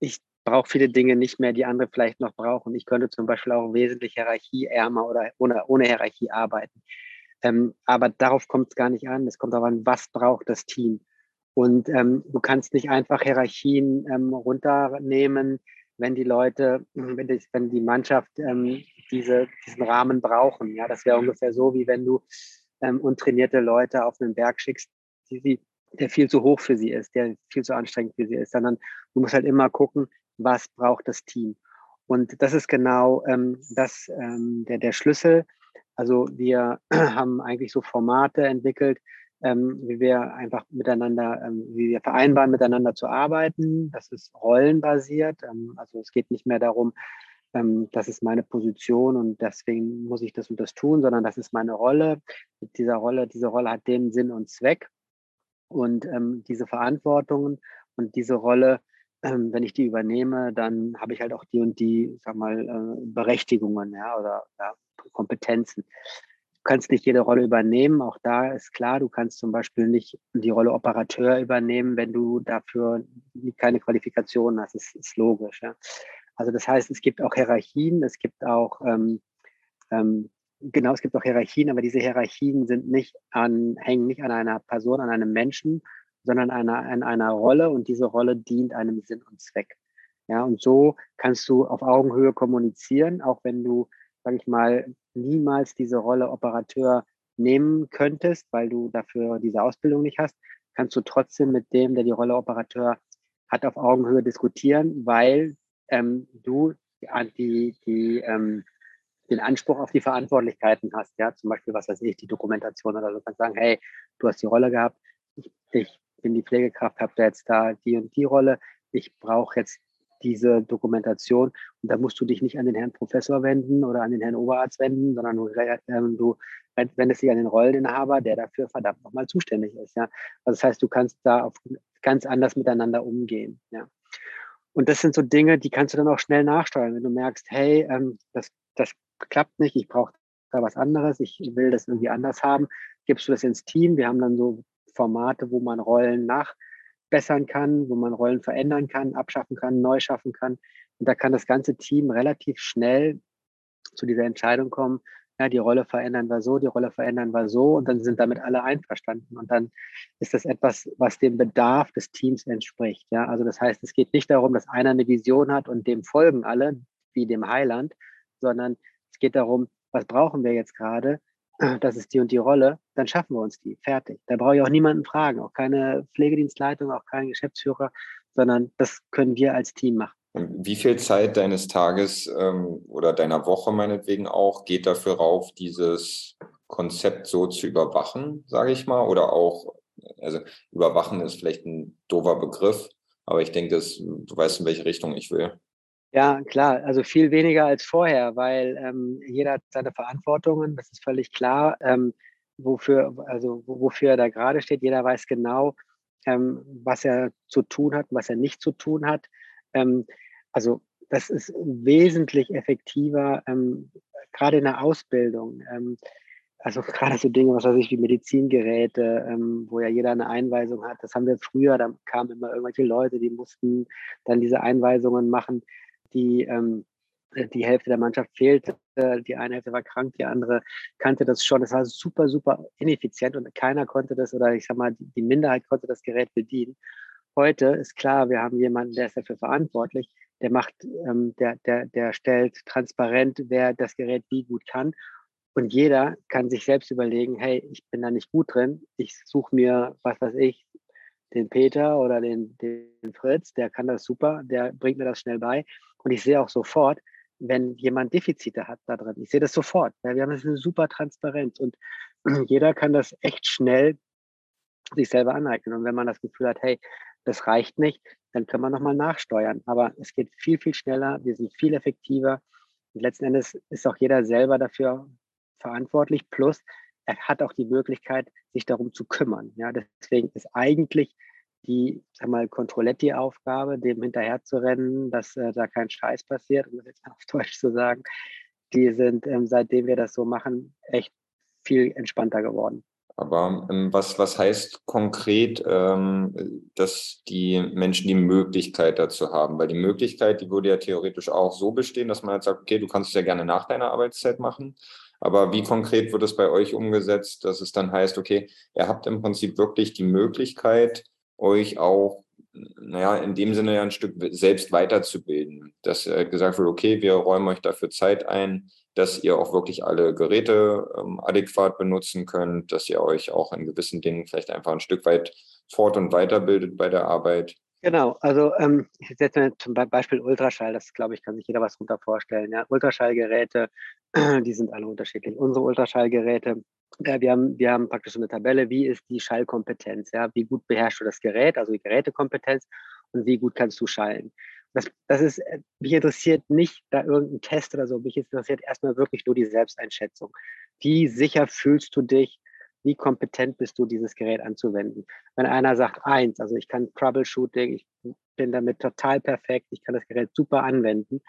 ich brauche viele Dinge nicht mehr, die andere vielleicht noch brauchen. Ich könnte zum Beispiel auch wesentlich hierarchieärmer oder ohne, ohne Hierarchie arbeiten. Ähm, aber darauf kommt es gar nicht an. Es kommt darauf an, was braucht das Team. Und ähm, du kannst nicht einfach Hierarchien ähm, runternehmen, wenn die Leute, wenn die, wenn die Mannschaft ähm, diese, diesen Rahmen brauchen. Ja, das wäre ungefähr so, wie wenn du ähm, untrainierte Leute auf einen Berg schickst, die sie der viel zu hoch für sie ist, der viel zu anstrengend für sie ist, sondern du musst halt immer gucken, was braucht das Team. Und das ist genau ähm, das, ähm, der, der Schlüssel. Also wir haben eigentlich so Formate entwickelt, ähm, wie wir einfach miteinander, ähm, wie wir vereinbaren, miteinander zu arbeiten. Das ist rollenbasiert. Ähm, also es geht nicht mehr darum, ähm, das ist meine Position und deswegen muss ich das und das tun, sondern das ist meine Rolle. Mit dieser Rolle, diese Rolle hat den Sinn und Zweck und ähm, diese Verantwortungen und diese Rolle, ähm, wenn ich die übernehme, dann habe ich halt auch die und die, sag mal, äh, Berechtigungen, ja, oder ja, Kompetenzen. Du kannst nicht jede Rolle übernehmen. Auch da ist klar, du kannst zum Beispiel nicht die Rolle Operateur übernehmen, wenn du dafür keine Qualifikation hast. Das ist logisch. Ja. Also das heißt, es gibt auch Hierarchien, es gibt auch ähm, ähm, genau, es gibt auch Hierarchien, aber diese Hierarchien sind nicht an, hängen nicht an einer Person, an einem Menschen, sondern an einer, an einer Rolle und diese Rolle dient einem Sinn und Zweck. Ja, und so kannst du auf Augenhöhe kommunizieren, auch wenn du, sag ich mal, niemals diese Rolle Operateur nehmen könntest, weil du dafür diese Ausbildung nicht hast, kannst du trotzdem mit dem, der die Rolle Operateur hat, auf Augenhöhe diskutieren, weil ähm, du die, die, ähm, den Anspruch auf die Verantwortlichkeiten hast, ja, zum Beispiel, was weiß ich, die Dokumentation oder so, kannst sagen, hey, du hast die Rolle gehabt, ich, ich bin die Pflegekraft, habe da jetzt da die und die Rolle, ich brauche jetzt diese Dokumentation und da musst du dich nicht an den Herrn Professor wenden oder an den Herrn Oberarzt wenden, sondern du, äh, du wendest dich an den Rolleninhaber, der dafür verdammt nochmal zuständig ist, ja. Also das heißt, du kannst da auf ganz anders miteinander umgehen, ja. Und das sind so Dinge, die kannst du dann auch schnell nachsteuern, wenn du merkst, hey, ähm, das, das klappt nicht, ich brauche da was anderes, ich will das irgendwie anders haben, gibst du das ins Team. Wir haben dann so Formate, wo man Rollen nachbessern kann, wo man Rollen verändern kann, abschaffen kann, neu schaffen kann. Und da kann das ganze Team relativ schnell zu dieser Entscheidung kommen, ja, die Rolle verändern wir so, die Rolle verändern wir so und dann sind damit alle einverstanden und dann ist das etwas, was dem Bedarf des Teams entspricht. Ja, also das heißt, es geht nicht darum, dass einer eine Vision hat und dem folgen alle, wie dem Heiland, sondern es geht darum, was brauchen wir jetzt gerade? Das ist die und die Rolle, dann schaffen wir uns die. Fertig. Da brauche ich auch niemanden fragen, auch keine Pflegedienstleitung, auch keinen Geschäftsführer, sondern das können wir als Team machen. Wie viel Zeit deines Tages ähm, oder deiner Woche meinetwegen auch geht dafür rauf, dieses Konzept so zu überwachen, sage ich mal? Oder auch, also überwachen ist vielleicht ein doofer Begriff, aber ich denke, dass, du weißt, in welche Richtung ich will. Ja, klar, also viel weniger als vorher, weil ähm, jeder hat seine Verantwortungen, das ist völlig klar, ähm, wofür, also wofür er da gerade steht. Jeder weiß genau, ähm, was er zu tun hat, was er nicht zu tun hat. Ähm, also das ist wesentlich effektiver, ähm, gerade in der Ausbildung. Ähm, also gerade so Dinge, was weiß ich, wie Medizingeräte, ähm, wo ja jeder eine Einweisung hat. Das haben wir früher, da kamen immer irgendwelche Leute, die mussten dann diese Einweisungen machen, die ähm, die Hälfte der Mannschaft fehlte, die eine Hälfte war krank, die andere kannte das schon. Das war super, super ineffizient und keiner konnte das oder ich sag mal, die Minderheit konnte das Gerät bedienen. Heute ist klar, wir haben jemanden, der ist dafür verantwortlich, der macht, ähm, der, der, der stellt transparent, wer das Gerät wie gut kann. Und jeder kann sich selbst überlegen, hey, ich bin da nicht gut drin, ich suche mir, was weiß ich, den Peter oder den, den Fritz, der kann das super, der bringt mir das schnell bei. Und ich sehe auch sofort, wenn jemand Defizite hat da drin. Ich sehe das sofort. Ja, wir haben das eine super Transparenz und jeder kann das echt schnell sich selber aneignen. Und wenn man das Gefühl hat, hey, das reicht nicht, dann können wir nochmal nachsteuern. Aber es geht viel, viel schneller, wir sind viel effektiver. Und letzten Endes ist auch jeder selber dafür verantwortlich. Plus, er hat auch die Möglichkeit, sich darum zu kümmern. Ja, deswegen ist eigentlich die, Controletti-Aufgabe, dem hinterher zu rennen, dass äh, da kein Scheiß passiert, um das jetzt auf Deutsch zu sagen, die sind, ähm, seitdem wir das so machen, echt viel entspannter geworden. Aber ähm, was, was heißt konkret, ähm, dass die Menschen die Möglichkeit dazu haben? Weil die Möglichkeit, die würde ja theoretisch auch so bestehen, dass man halt sagt, okay, du kannst es ja gerne nach deiner Arbeitszeit machen. Aber wie konkret wird es bei euch umgesetzt, dass es dann heißt, okay, ihr habt im Prinzip wirklich die Möglichkeit, euch auch, naja, in dem Sinne ja ein Stück selbst weiterzubilden. Dass äh, gesagt wird, okay, wir räumen euch dafür Zeit ein, dass ihr auch wirklich alle Geräte ähm, adäquat benutzen könnt, dass ihr euch auch in gewissen Dingen vielleicht einfach ein Stück weit fort- und weiterbildet bei der Arbeit. Genau, also ähm, ich setze mir zum Beispiel Ultraschall, das glaube ich, kann sich jeder was darunter vorstellen. Ja? Ultraschallgeräte, die sind alle unterschiedlich. Unsere Ultraschallgeräte, ja, wir, haben, wir haben praktisch so eine Tabelle, wie ist die Schallkompetenz, ja? wie gut beherrschst du das Gerät, also die Gerätekompetenz und wie gut kannst du schallen. Das, das ist, äh, mich interessiert nicht da irgendein Test oder so, mich interessiert erstmal wirklich nur die Selbsteinschätzung. Wie sicher fühlst du dich, wie kompetent bist du, dieses Gerät anzuwenden. Wenn einer sagt, eins, also ich kann Troubleshooting, ich bin damit total perfekt, ich kann das Gerät super anwenden,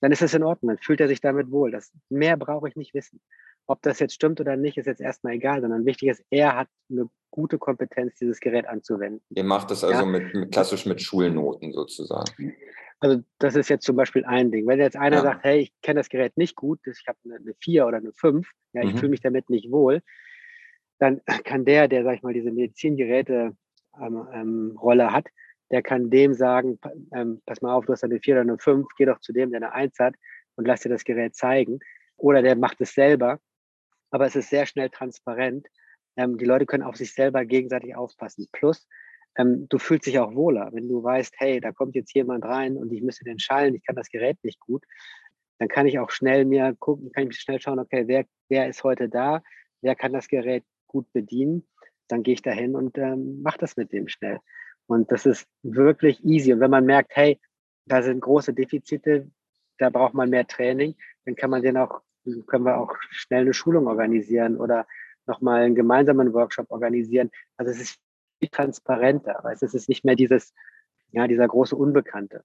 dann ist es in Ordnung, dann fühlt er sich damit wohl. Das, mehr brauche ich nicht wissen. Ob das jetzt stimmt oder nicht, ist jetzt erstmal egal, sondern wichtig ist, er hat eine gute Kompetenz, dieses Gerät anzuwenden. Ihr macht das also ja. mit, mit, klassisch mit Schulnoten sozusagen. Also das ist jetzt zum Beispiel ein Ding. Wenn jetzt einer ja. sagt, hey, ich kenne das Gerät nicht gut, ich habe eine, eine 4 oder eine 5, ja, ich mhm. fühle mich damit nicht wohl, dann kann der, der, sag ich mal, diese Medizingeräte ähm, ähm, hat, der kann dem sagen, ähm, pass mal auf, du hast eine 4 oder eine 5, geh doch zu dem, der eine 1 hat und lass dir das Gerät zeigen. Oder der macht es selber. Aber es ist sehr schnell transparent. Ähm, die Leute können auf sich selber gegenseitig aufpassen. Plus, ähm, du fühlst dich auch wohler, wenn du weißt, hey, da kommt jetzt jemand rein und ich müsste den schallen, ich kann das Gerät nicht gut. Dann kann ich auch schnell mir gucken, kann ich schnell schauen, okay, wer, wer ist heute da, wer kann das Gerät gut bedienen, dann gehe ich dahin und ähm, mache das mit dem schnell. Und das ist wirklich easy. Und wenn man merkt, hey, da sind große Defizite, da braucht man mehr Training, dann kann man den auch, können wir auch schnell eine Schulung organisieren oder nochmal einen gemeinsamen Workshop organisieren. Also es ist viel transparenter, weil es ist nicht mehr dieses, ja, dieser große Unbekannte.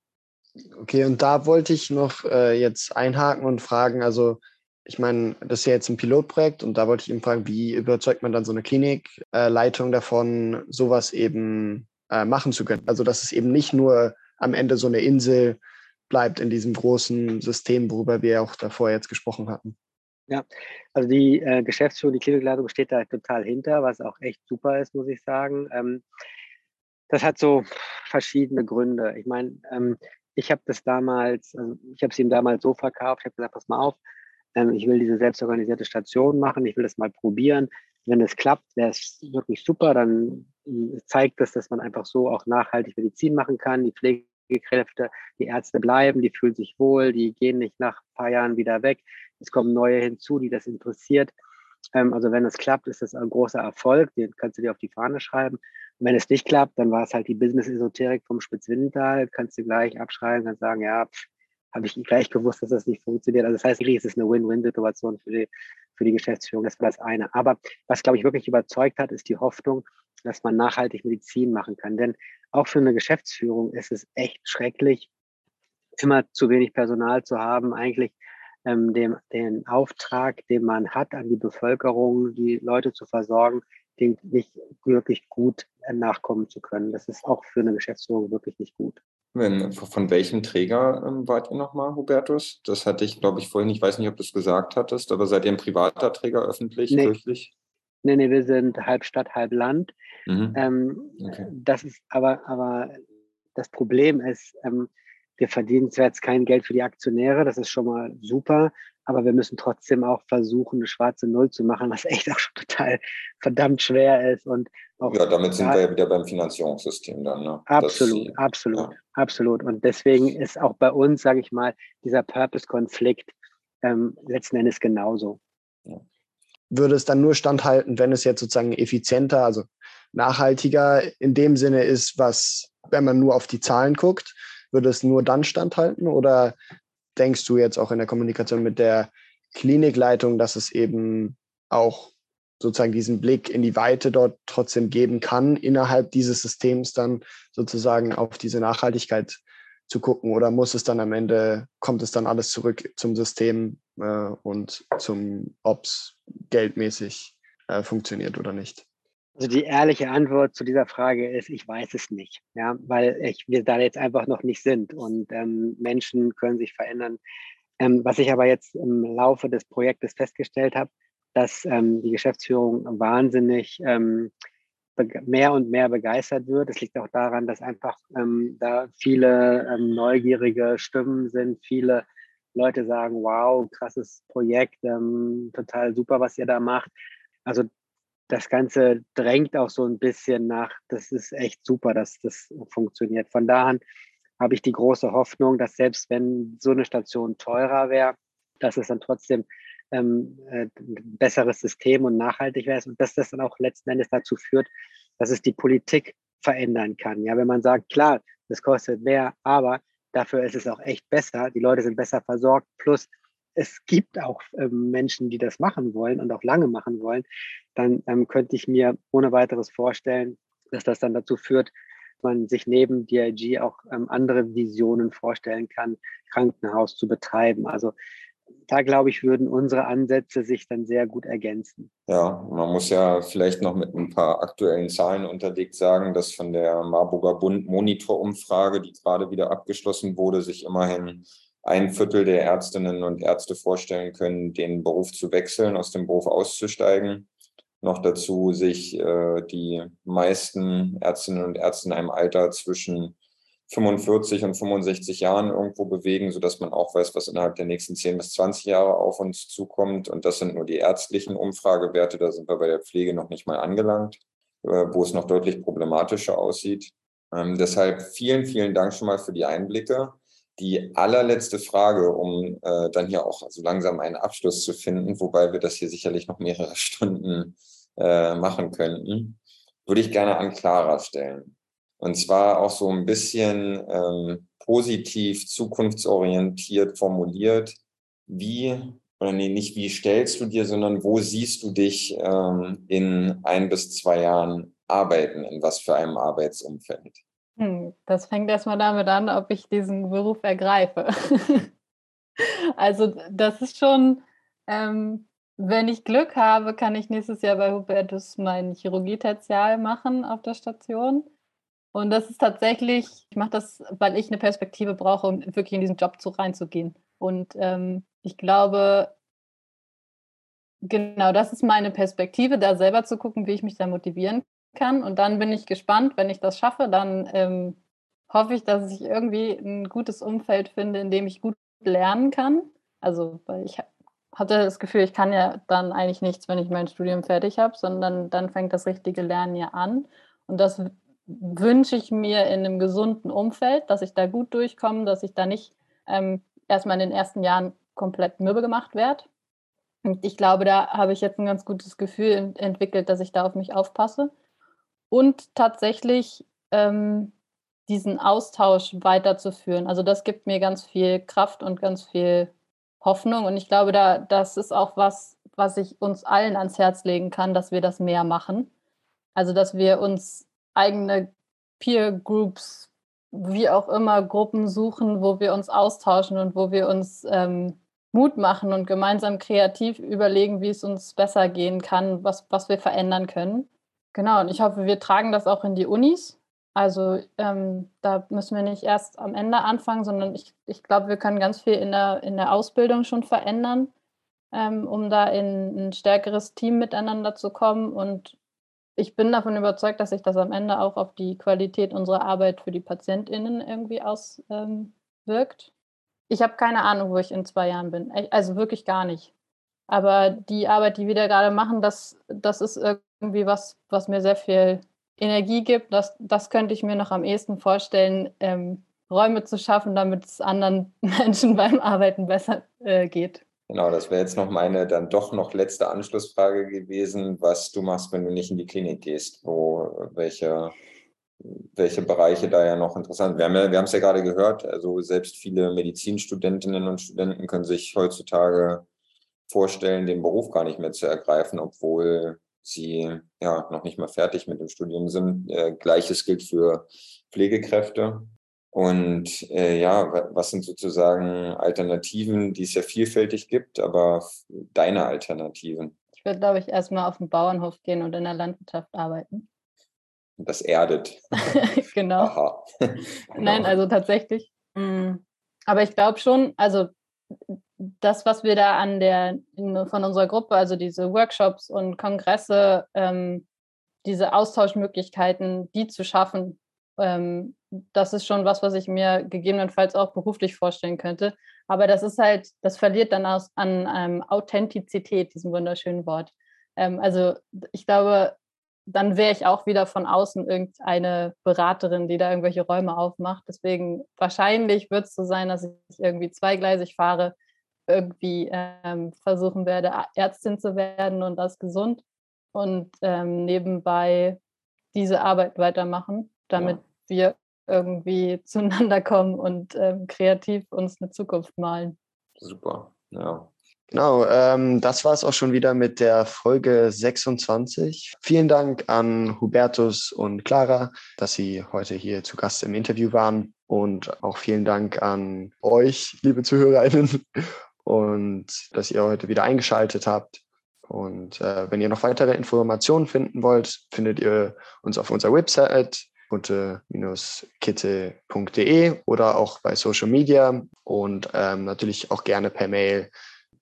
Okay, und da wollte ich noch äh, jetzt einhaken und fragen, also ich meine, das ist ja jetzt ein Pilotprojekt und da wollte ich eben fragen, wie überzeugt man dann so eine Klinikleitung äh, davon, sowas eben äh, machen zu können? Also, dass es eben nicht nur am Ende so eine Insel bleibt in diesem großen System, worüber wir auch davor jetzt gesprochen hatten. Ja, also die äh, Geschäftsführung, die Klinikleitung steht da total hinter, was auch echt super ist, muss ich sagen. Ähm, das hat so verschiedene Gründe. Ich meine, ähm, ich habe das damals, also ich habe es ihm damals so verkauft, ich habe gesagt, pass mal auf, ähm, ich will diese selbstorganisierte Station machen, ich will das mal probieren. Wenn es klappt, wäre es wirklich super, dann äh, zeigt das, dass man einfach so auch nachhaltig Medizin machen kann. Die Pflegekräfte, die Ärzte bleiben, die fühlen sich wohl, die gehen nicht nach ein paar Jahren wieder weg. Es kommen neue hinzu, die das interessiert. Ähm, also wenn es klappt, ist das ein großer Erfolg, den kannst du dir auf die Fahne schreiben. Und wenn es nicht klappt, dann war es halt die Business-Esoterik vom Spitzwindental, kannst du gleich abschreiben, kannst sagen, ja, pff, habe ich gleich gewusst, dass das nicht funktioniert. Also das heißt, es ist eine Win-Win-Situation für die, für die Geschäftsführung. Das war das eine. Aber was, glaube ich, wirklich überzeugt hat, ist die Hoffnung, dass man nachhaltig Medizin machen kann. Denn auch für eine Geschäftsführung ist es echt schrecklich, immer zu wenig Personal zu haben, eigentlich ähm, dem, den Auftrag, den man hat, an die Bevölkerung, die Leute zu versorgen, den nicht wirklich gut nachkommen zu können. Das ist auch für eine Geschäftsführung wirklich nicht gut. Von welchem Träger ähm, wart ihr nochmal, Hubertus? Das hatte ich, glaube ich, vorhin, ich weiß nicht, ob du es gesagt hattest, aber seid ihr ein privater Träger, öffentlich, nee. kirchlich? Nee, nee, wir sind halb Stadt, halb Land. Mhm. Ähm, okay. Das ist aber, aber das Problem ist, ähm, wir verdienen zwar jetzt kein Geld für die Aktionäre, das ist schon mal super, aber wir müssen trotzdem auch versuchen, eine schwarze Null zu machen, was echt auch schon total verdammt schwer ist. Und auch ja, damit sind wir ja wieder beim Finanzierungssystem dann. Ne? Absolut, das, absolut, ja. absolut. Und deswegen ist auch bei uns, sage ich mal, dieser Purpose-Konflikt ähm, letzten Endes genauso. Ja. Würde es dann nur standhalten, wenn es jetzt sozusagen effizienter, also nachhaltiger in dem Sinne ist, was, wenn man nur auf die Zahlen guckt, würde es nur dann standhalten oder denkst du jetzt auch in der Kommunikation mit der Klinikleitung, dass es eben auch sozusagen diesen Blick in die Weite dort trotzdem geben kann, innerhalb dieses Systems dann sozusagen auf diese Nachhaltigkeit zu gucken? Oder muss es dann am Ende, kommt es dann alles zurück zum System äh, und zum, ob es geldmäßig äh, funktioniert oder nicht? Also die ehrliche Antwort zu dieser Frage ist, ich weiß es nicht, ja, weil ich, wir da jetzt einfach noch nicht sind und ähm, Menschen können sich verändern. Ähm, was ich aber jetzt im Laufe des Projektes festgestellt habe, dass ähm, die Geschäftsführung wahnsinnig ähm, mehr und mehr begeistert wird. Es liegt auch daran, dass einfach ähm, da viele ähm, neugierige Stimmen sind, viele Leute sagen, wow, krasses Projekt, total super, was ihr da macht. Also das Ganze drängt auch so ein bisschen nach, das ist echt super, dass das funktioniert. Von daher habe ich die große Hoffnung, dass selbst wenn so eine Station teurer wäre, dass es dann trotzdem ähm, äh, ein besseres System und nachhaltig wäre und dass das dann auch letzten Endes dazu führt, dass es die Politik verändern kann. Ja, wenn man sagt, klar, das kostet mehr, aber dafür ist es auch echt besser, die Leute sind besser versorgt, plus es gibt auch ähm, Menschen, die das machen wollen und auch lange machen wollen, dann ähm, könnte ich mir ohne weiteres vorstellen, dass das dann dazu führt, man sich neben DIG auch ähm, andere Visionen vorstellen kann, Krankenhaus zu betreiben. Also da glaube ich, würden unsere Ansätze sich dann sehr gut ergänzen. Ja, man muss ja vielleicht noch mit ein paar aktuellen Zahlen unterlegt sagen, dass von der Marburger Bund Monitorumfrage, die gerade wieder abgeschlossen wurde, sich immerhin ein Viertel der Ärztinnen und Ärzte vorstellen können, den Beruf zu wechseln, aus dem Beruf auszusteigen noch dazu sich äh, die meisten Ärztinnen und Ärzte in einem Alter zwischen 45 und 65 Jahren irgendwo bewegen, sodass man auch weiß, was innerhalb der nächsten 10 bis 20 Jahre auf uns zukommt. Und das sind nur die ärztlichen Umfragewerte, da sind wir bei der Pflege noch nicht mal angelangt, äh, wo es noch deutlich problematischer aussieht. Ähm, deshalb vielen, vielen Dank schon mal für die Einblicke. Die allerletzte Frage, um äh, dann hier auch so langsam einen Abschluss zu finden, wobei wir das hier sicherlich noch mehrere Stunden äh, machen könnten, würde ich gerne an Clara stellen. Und zwar auch so ein bisschen ähm, positiv, zukunftsorientiert formuliert. Wie, oder nee, nicht wie stellst du dir, sondern wo siehst du dich ähm, in ein bis zwei Jahren arbeiten, in was für einem Arbeitsumfeld? Hm, das fängt erstmal damit an, ob ich diesen Beruf ergreife. also das ist schon ähm, wenn ich Glück habe, kann ich nächstes Jahr bei Hubertus mein Chirurgie-Tertial machen auf der Station. Und das ist tatsächlich, ich mache das, weil ich eine Perspektive brauche, um wirklich in diesen Job zu, reinzugehen. Und ähm, ich glaube, genau das ist meine Perspektive, da selber zu gucken, wie ich mich da motivieren kann. Und dann bin ich gespannt, wenn ich das schaffe, dann ähm, hoffe ich, dass ich irgendwie ein gutes Umfeld finde, in dem ich gut lernen kann. Also, weil ich hatte das Gefühl, ich kann ja dann eigentlich nichts, wenn ich mein Studium fertig habe, sondern dann fängt das richtige Lernen ja an. Und das wünsche ich mir in einem gesunden Umfeld, dass ich da gut durchkomme, dass ich da nicht ähm, erstmal in den ersten Jahren komplett mürbe gemacht werde. Und ich glaube, da habe ich jetzt ein ganz gutes Gefühl entwickelt, dass ich da auf mich aufpasse. Und tatsächlich ähm, diesen Austausch weiterzuführen. Also das gibt mir ganz viel Kraft und ganz viel Hoffnung. Und ich glaube, da, das ist auch was, was ich uns allen ans Herz legen kann, dass wir das mehr machen. Also, dass wir uns eigene Peer Groups, wie auch immer, Gruppen suchen, wo wir uns austauschen und wo wir uns ähm, Mut machen und gemeinsam kreativ überlegen, wie es uns besser gehen kann, was, was wir verändern können. Genau, und ich hoffe, wir tragen das auch in die Unis also ähm, da müssen wir nicht erst am Ende anfangen, sondern ich, ich glaube, wir können ganz viel in der, in der Ausbildung schon verändern, ähm, um da in ein stärkeres Team miteinander zu kommen. Und ich bin davon überzeugt, dass sich das am Ende auch auf die Qualität unserer Arbeit für die PatientInnen irgendwie auswirkt. Ähm, ich habe keine Ahnung, wo ich in zwei Jahren bin. Also wirklich gar nicht. Aber die Arbeit, die wir da gerade machen, das, das ist irgendwie was, was mir sehr viel Energie gibt, das, das könnte ich mir noch am ehesten vorstellen, ähm, Räume zu schaffen, damit es anderen Menschen beim Arbeiten besser äh, geht. Genau, das wäre jetzt noch meine dann doch noch letzte Anschlussfrage gewesen, was du machst, wenn du nicht in die Klinik gehst, wo welche, welche Bereiche da ja noch interessant wären. Wir, haben es ja gerade gehört, also selbst viele Medizinstudentinnen und Studenten können sich heutzutage vorstellen, den Beruf gar nicht mehr zu ergreifen, obwohl sie ja noch nicht mal fertig mit dem Studium sind. Äh, Gleiches gilt für Pflegekräfte. Und äh, ja, was sind sozusagen Alternativen, die es ja vielfältig gibt, aber deine Alternativen? Ich würde, glaube ich, erstmal auf den Bauernhof gehen und in der Landwirtschaft arbeiten. Das erdet. genau. genau. Nein, also tatsächlich. Mm, aber ich glaube schon, also das, was wir da an der, von unserer Gruppe, also diese Workshops und Kongresse, ähm, diese Austauschmöglichkeiten, die zu schaffen, ähm, das ist schon was, was ich mir gegebenenfalls auch beruflich vorstellen könnte. Aber das ist halt, das verliert dann aus, an ähm, Authentizität, diesem wunderschönen Wort. Ähm, also ich glaube, dann wäre ich auch wieder von außen irgendeine Beraterin, die da irgendwelche Räume aufmacht. Deswegen wahrscheinlich wird es so sein, dass ich irgendwie zweigleisig fahre, irgendwie ähm, versuchen werde, Ärztin zu werden und das gesund und ähm, nebenbei diese Arbeit weitermachen, damit ja. wir irgendwie zueinander kommen und ähm, kreativ uns eine Zukunft malen. Super, ja. Genau, ähm, das war es auch schon wieder mit der Folge 26. Vielen Dank an Hubertus und Clara, dass Sie heute hier zu Gast im Interview waren. Und auch vielen Dank an euch, liebe Zuhörerinnen, und dass ihr heute wieder eingeschaltet habt. Und äh, wenn ihr noch weitere Informationen finden wollt, findet ihr uns auf unserer Website bunte-kitte.de oder auch bei Social Media und ähm, natürlich auch gerne per Mail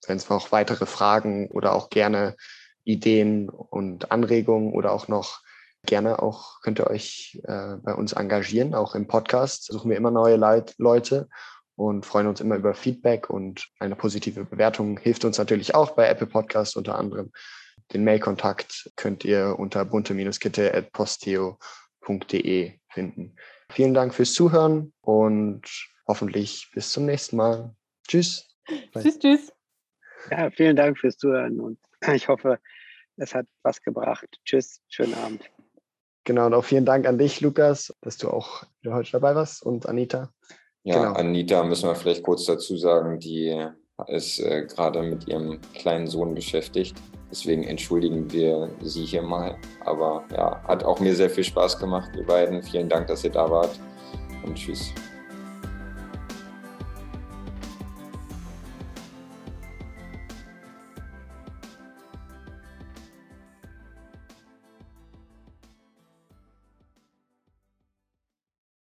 wenn es noch weitere Fragen oder auch gerne Ideen und Anregungen oder auch noch gerne auch könnt ihr euch äh, bei uns engagieren, auch im Podcast suchen wir immer neue Leit Leute und freuen uns immer über Feedback und eine positive Bewertung hilft uns natürlich auch bei Apple Podcast unter anderem. Den Mailkontakt könnt ihr unter bunte-kitte.posteo.de finden. Vielen Dank fürs Zuhören und hoffentlich bis zum nächsten Mal. Tschüss. Tschüss, tschüss. Ja, vielen Dank fürs Zuhören und ich hoffe, es hat was gebracht. Tschüss, schönen Abend. Genau, und auch vielen Dank an dich, Lukas, dass du auch heute dabei warst und Anita. Ja, genau. Anita müssen wir vielleicht kurz dazu sagen, die ist äh, gerade mit ihrem kleinen Sohn beschäftigt. Deswegen entschuldigen wir sie hier mal. Aber ja, hat auch mir sehr viel Spaß gemacht, ihr beiden. Vielen Dank, dass ihr da wart und tschüss.